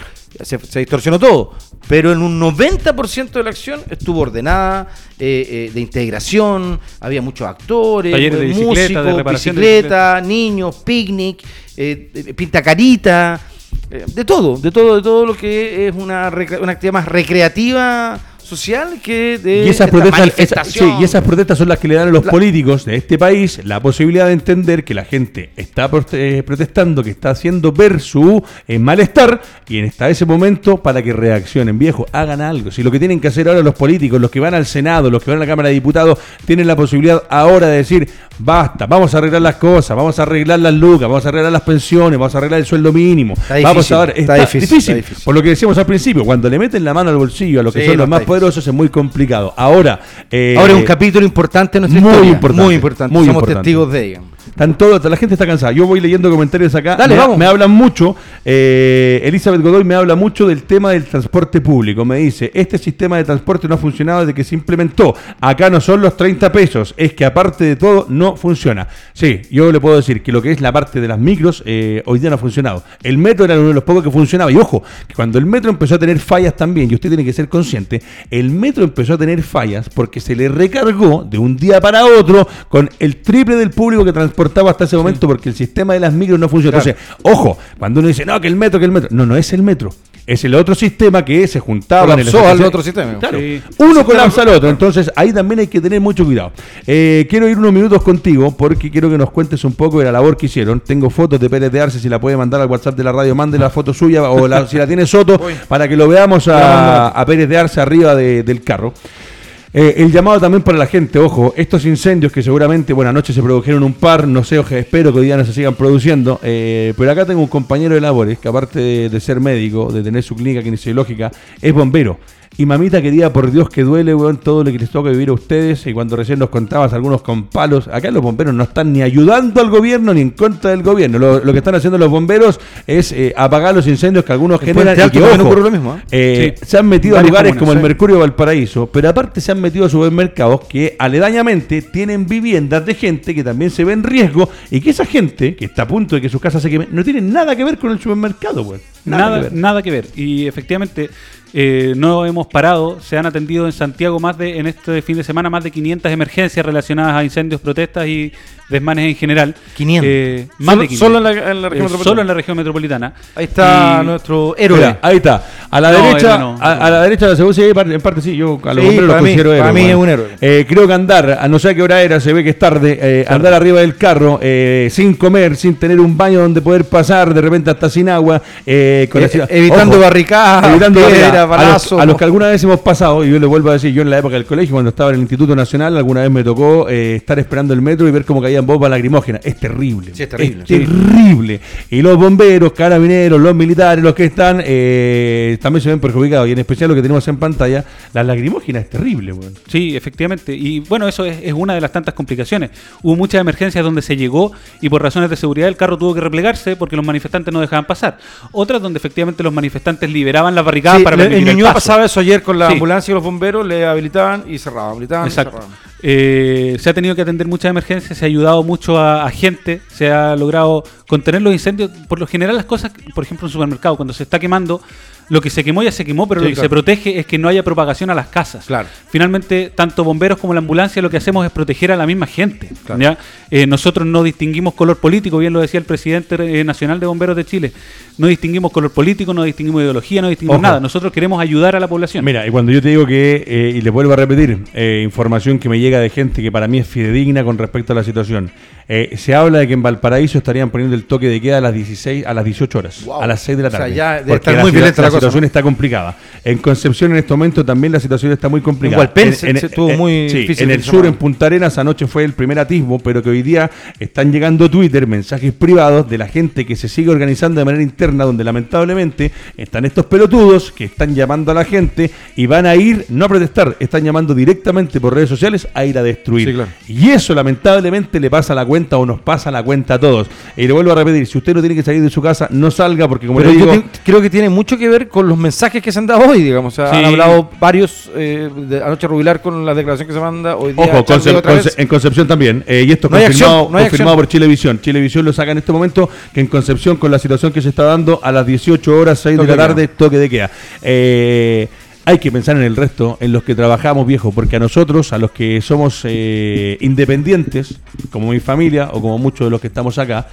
se, se distorsionó todo. Pero en un 90% de la acción estuvo ordenada, eh, eh, de integración, había muchos actores, Talleres de bicicleta, de músicos, de bicicleta, niños, picnic, eh, eh, pintacarita, de todo, de todo, de todo lo que es una, una actividad más recreativa, social que de Y esas, esta protestas, esa- manifestación. sí, y esas protestas son las que le dan a los La- políticos de este país la posibilidad de entender que la gente está eh, protestando, que está haciendo ver su eh, malestar y en esta, ese momento para que reaccionen. Viejo, hagan algo. Si lo que tienen que hacer ahora los políticos, los que van al Senado, los que van a la Cámara de Diputados, tienen la posibilidad ahora de decir, basta, vamos a arreglar las cosas, vamos a arreglar las lucas, vamos a arreglar las pensiones, vamos a arreglar el sueldo mínimo. Está vamos a dar, está difícil, está difícil. Por lo que decíamos al principio, cuando le meten la mano al bolsillo a los que Sí, son los más está poderosos es muy complicado. Ahora, eh, Ahora es un capítulo importante en nuestra muy historia. importante, Muy importante. muy Somos importante. testigos de ello. Están todos, la gente está cansada. Yo voy leyendo comentarios acá. Dale, me, vamos. me hablan mucho. eh, Elizabeth Godoy me habla mucho del tema del transporte público. Me dice, este sistema de transporte no ha funcionado desde que se implementó. Acá no son los 30 pesos. Es que aparte de todo, no funciona. Sí, yo le puedo decir que lo que es la parte de las micros, eh, hoy día no ha funcionado. El metro era uno de los pocos que funcionaba. Y ojo, que cuando el metro empezó a tener fallas también, y usted tiene que ser consciente, el metro empezó a tener fallas porque se le recargó de un día para otro con el triple del público que hasta ese momento porque el sistema de las micros no funciona. Claro. Entonces, ojo, cuando uno dice, no, que el metro, que el metro. No, no es el metro. Es el otro sistema que se juntaba en el al otro sistema. Claro. Sí. Uno colapsa al otro. Entonces, ahí también hay que tener mucho cuidado. Eh, quiero ir unos minutos contigo porque quiero que nos cuentes un poco de la labor que hicieron. Tengo fotos de Pérez de Arce. Si la puede mandar al WhatsApp de la radio, mande la foto suya o la- si la tiene Soto para que lo veamos a, a Pérez de Arce arriba de- del carro. Eh, el llamado también para la gente, ojo, estos incendios que seguramente, bueno, anoche se produjeron un par, no sé, oje, espero que hoy día no se sigan produciendo, eh, pero acá tengo un compañero de labores que aparte de, de ser médico, de tener su clínica kinesiológica, es bombero. Y mamita querida, por Dios que duele, weón, todo lo que les toca vivir a ustedes. Y cuando recién nos contabas algunos con palos, acá los bomberos no están ni ayudando al gobierno ni en contra del gobierno. Lo, lo que están haciendo los bomberos es eh, apagar los incendios que algunos En generan. Y que, ojo, ocurre lo mismo, ¿eh? eh, Sí. se han metido a lugares comunas, como el. Mercurio Valparaíso, pero aparte se han metido a supermercados que aledañamente tienen viviendas de gente que también se ve en riesgo y que esa gente que está a punto de que sus casas se quemen no tiene nada que ver con el supermercado, güey. Nada, que ver. nada que ver. Y efectivamente, eh, no hemos parado. Se han atendido en Santiago más de, en este fin de semana, más de 500 emergencias relacionadas a incendios, protestas y desmanes en general. 500. Eh, más Solo- de 500. solo en la- en la región Eh, metropolitana. Solo en la región metropolitana. Ahí está Y- nuestro héroe. Mira, ahí está. A la No, derecha, héroe no. a, a la derecha de la par- en parte sí, yo a los Sí, bomberos los para considero para héroes, mí es un héroe. Creo que andar, a no sé a qué hora era, se ve que es tarde, andar arriba del carro, sin comer, sin tener un baño donde poder pasar, de repente hasta sin agua, con la- evitando barricadas, evitando A los- balazos. A los, que alguna vez hemos pasado, y yo le vuelvo a decir, yo en la época del colegio, cuando estaba en el Instituto Nacional, alguna vez me tocó eh, estar esperando el metro y ver cómo caían bombas lacrimógenas. Es terrible. Sí, es terrible, Es sí. terrible. Y los bomberos, carabineros, los militares, los que están, eh, también se ven perjudicados. Y en especial lo que tenemos en pantalla, las lacrimógenas es terrible, weón. Sí, efectivamente. Y bueno, eso es, es una de las tantas complicaciones. Hubo muchas emergencias donde se llegó y por razones de seguridad el carro tuvo que replegarse porque los manifestantes no dejaban pasar. Otras donde efectivamente los manifestantes liberaban las barricadas Sí, para en el Ñuñoa pasaba eso ayer con la Sí. ambulancia y los bomberos, le habilitaban y cerraban, habilitaban y Exacto. cerraban. Eh, se ha tenido que atender muchas emergencias, se ha ayudado mucho a, a gente, se ha logrado contener los incendios. Por lo general, las cosas, por ejemplo, en un supermercado, cuando se está quemando, lo que se quemó ya se quemó, pero Sí, lo que claro. se protege es que no haya propagación a las casas. Claro. Finalmente, tanto bomberos como la ambulancia lo que hacemos es proteger a la misma gente. Claro. ¿ya? Eh, nosotros no distinguimos color político, bien lo decía el presidente eh, nacional de bomberos de Chile. No distinguimos color político, no distinguimos ideología, no distinguimos Ojo. nada. Nosotros queremos ayudar a la población. Mira, y cuando yo te digo que, eh, y le vuelvo a repetir, información que me llega de gente que para mí es fidedigna con respecto a la situación. Eh, se habla de que en Valparaíso estarían poniendo el toque de queda a las 16, a las 18 horas, Wow. a las 6 de la O sea, tarde. ya porque estar la, muy ciudad- la la cosa, situación ¿no? está complicada. En Concepción en este momento también la situación está muy complicada. En se estuvo muy sí, difícil En el sur, en Punta Arenas, anoche fue el primer atisbo, pero que hoy día están llegando Twitter, mensajes privados de la gente que se sigue organizando de manera interna, donde lamentablemente están estos pelotudos que están llamando a la gente y van a ir, no a protestar, están llamando directamente por redes sociales a ir a destruir. Sí, claro. Y eso lamentablemente le pasa la cuenta o nos pasa la cuenta a todos. Y le vuelvo a repetir, si usted no tiene que salir de su casa, no salga porque como Pero le digo... te- creo que tiene mucho que ver con los mensajes que se han dado hoy, digamos. O sea, Sí. han hablado varios, eh, de anoche Rubilar con la declaración que se manda, hoy día Ojo, Conce- en Concepción también. eh, y esto No confirmado, acción, no hay confirmado por Chilevisión. Chilevisión lo saca en este momento que en Concepción, con la situación que se está dando, a las 18 horas, 6 Toque de la de tarde, toque de queda. Eh, hay que pensar en el resto, en los que trabajamos, viejo, porque a nosotros, a los que somos eh, independientes, como mi familia o como muchos de los que estamos acá,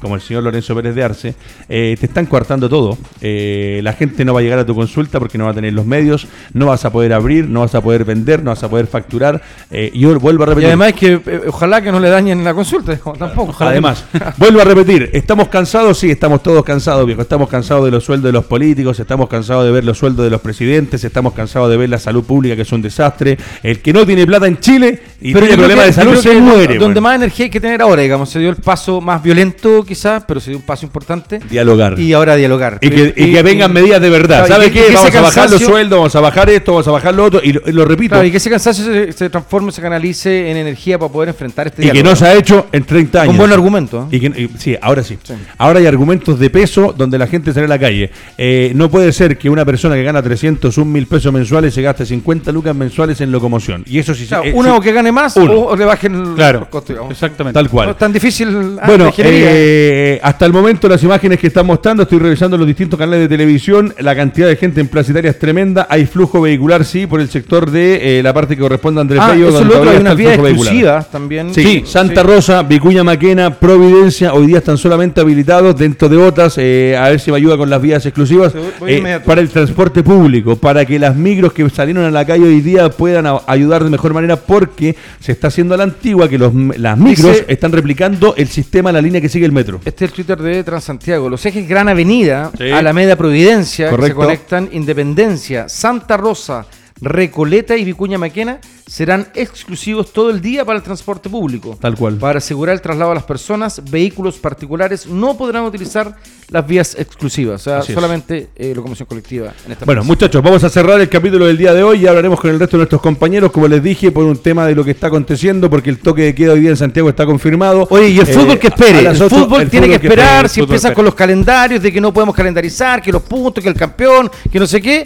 como el señor Lorenzo Pérez de Arce, eh, te están coartando todo. Eh, la gente no va a llegar a tu consulta porque no va a tener los medios, no vas a poder abrir, no vas a poder vender, no vas a poder facturar. Eh, y yo vuelvo a Y repetir. además que eh, ojalá que no le dañen la consulta, tampoco. ojalá que. Además, *laughs* vuelvo a repetir, ¿estamos cansados? Sí, estamos todos cansados, viejo. Estamos cansados de los sueldos de los políticos, estamos cansados de ver los sueldos de los presidentes, estamos cansados de ver la salud pública que es un desastre. El que no tiene plata en Chile y Pero tiene problemas de salud se muere. Donde bueno. más energía hay que tener ahora, digamos, se dio el paso más violento quizás, pero se dio un paso importante. Dialogar. Y ahora dialogar. Y que, y que vengan medidas de verdad. Claro, ¿Sabe que- qué? y que Vamos a bajar los sueldos, vamos a bajar esto, vamos a bajar lo otro. Y lo, y lo repito. Claro, y que ese cansancio se, se transforme, se canalice en energía para poder enfrentar este y que no se ha hecho en 30 años. Un buen argumento. ¿eh? Y que- y- sí, ahora sí. Sí. Ahora hay argumentos de peso donde la gente sale a la calle. Eh, no puede ser que una persona que gana 301 mil pesos mensuales se gaste 50 lucas mensuales en locomoción. Y eso sí, O sea, eh, uno sí, o que gane más Uno. o, le bajen Claro, los costos. digamos. exactamente. tal No cual. es tan difícil. Bueno. Eh, hasta el momento las imágenes que están mostrando, estoy revisando los distintos canales de televisión, la cantidad de gente en Plaza Italia es tremenda, hay flujo vehicular, sí, por el sector de eh, la parte que corresponde a Andrés Ah, Bello, eso es donde otro, hay unas vías exclusivas también. Sí, Santa Rosa, Vicuña Maquena, Providencia, hoy día están solamente habilitados dentro de otras, eh, a ver si me ayuda con las vías exclusivas, para el transporte público, para que las micros que salieron a la calle hoy día puedan a- ayudar de mejor manera, porque se está haciendo a la antigua que los, las micros Dice- están replicando el sistema, la línea que sigue el metro. Este es el Twitter de Transantiago. Los ejes Gran Avenida, Sí. Alameda Providencia, que se conectan Independencia, Santa Rosa, Recoleta y Vicuña Maquena serán exclusivos todo el día para el transporte público. Tal cual. Para asegurar el traslado de las personas, vehículos particulares no podrán utilizar las vías exclusivas, o sea, Así solamente eh, locomoción colectiva en esta Bueno, muchachos, vamos a cerrar el capítulo del día de hoy y hablaremos con el resto de nuestros compañeros, como les dije, por un tema de lo que está aconteciendo, porque el toque de queda hoy día en Santiago está confirmado. Oye, y el Eh, fútbol que a espere. El fútbol el tiene fútbol que esperar. espere, si empiezan con los calendarios de que no podemos calendarizar, que los puntos, que el campeón, que no sé qué.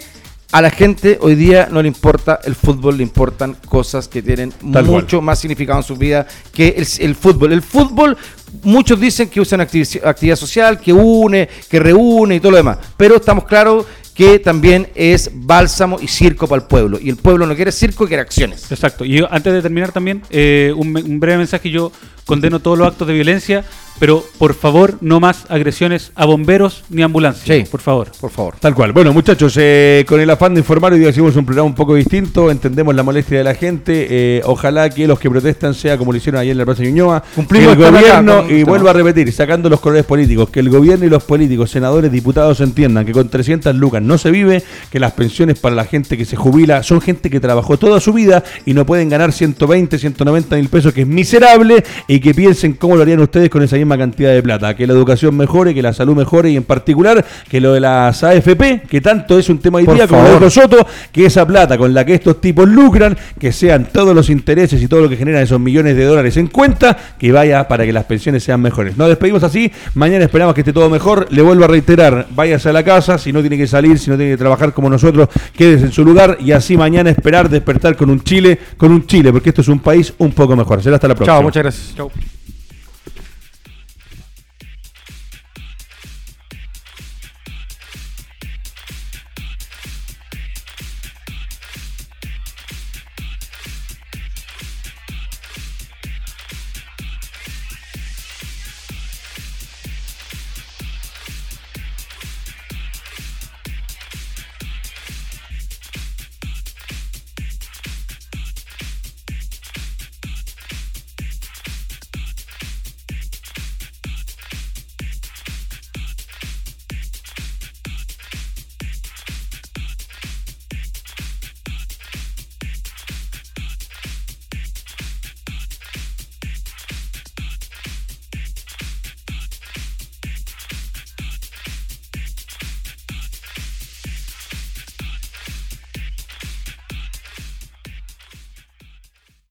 A la gente hoy día no le importa el fútbol, le importan cosas que tienen Tal mucho más significado en su vida que el, el fútbol. El fútbol, muchos dicen que usan activi- actividad social, que une, que reúne y todo lo demás. Pero estamos claros que también es bálsamo y circo para el pueblo. Y el pueblo no quiere circo, quiere acciones. Exacto. Y yo, antes de terminar también, eh, un, un breve mensaje. Yo condeno todos los actos de violencia, pero por favor, no más agresiones a bomberos ni ambulancias. Sí. Por favor. Por favor. Tal cual. Bueno, muchachos, eh, con el afán de informar, hoy día hicimos un programa un poco distinto, entendemos la molestia de la gente, eh, ojalá que los que protestan sea como lo hicieron ayer en la Plaza Ñuñoa, Cumplimos que el acá gobierno, y el vuelvo a repetir, sacando los colores políticos, que el gobierno y los políticos, senadores, diputados entiendan que con 300 lucas no se vive, que las pensiones para la gente que se jubila son gente que trabajó toda su vida y no pueden ganar 120, 190 mil pesos, que es miserable, y que piensen cómo lo harían ustedes con esa misma cantidad de plata. Que la educación mejore, que la salud mejore y en particular que lo de las AFP, que tanto es un tema hoy día, como lo favor. dijo Soto, que esa plata con la que estos tipos lucran, que sean todos los intereses y todo lo que generan esos millones de dólares en cuenta, que vaya para que las pensiones sean mejores. Nos despedimos así, mañana esperamos que esté todo mejor. Le vuelvo a reiterar, váyase a la casa, si no tiene que salir, si no tiene que trabajar como nosotros, quédese en su lugar y así mañana esperar despertar con un Chile, con un Chile, porque esto es un país un poco mejor. Será hasta la próxima. Chao, muchas gracias. Ciao.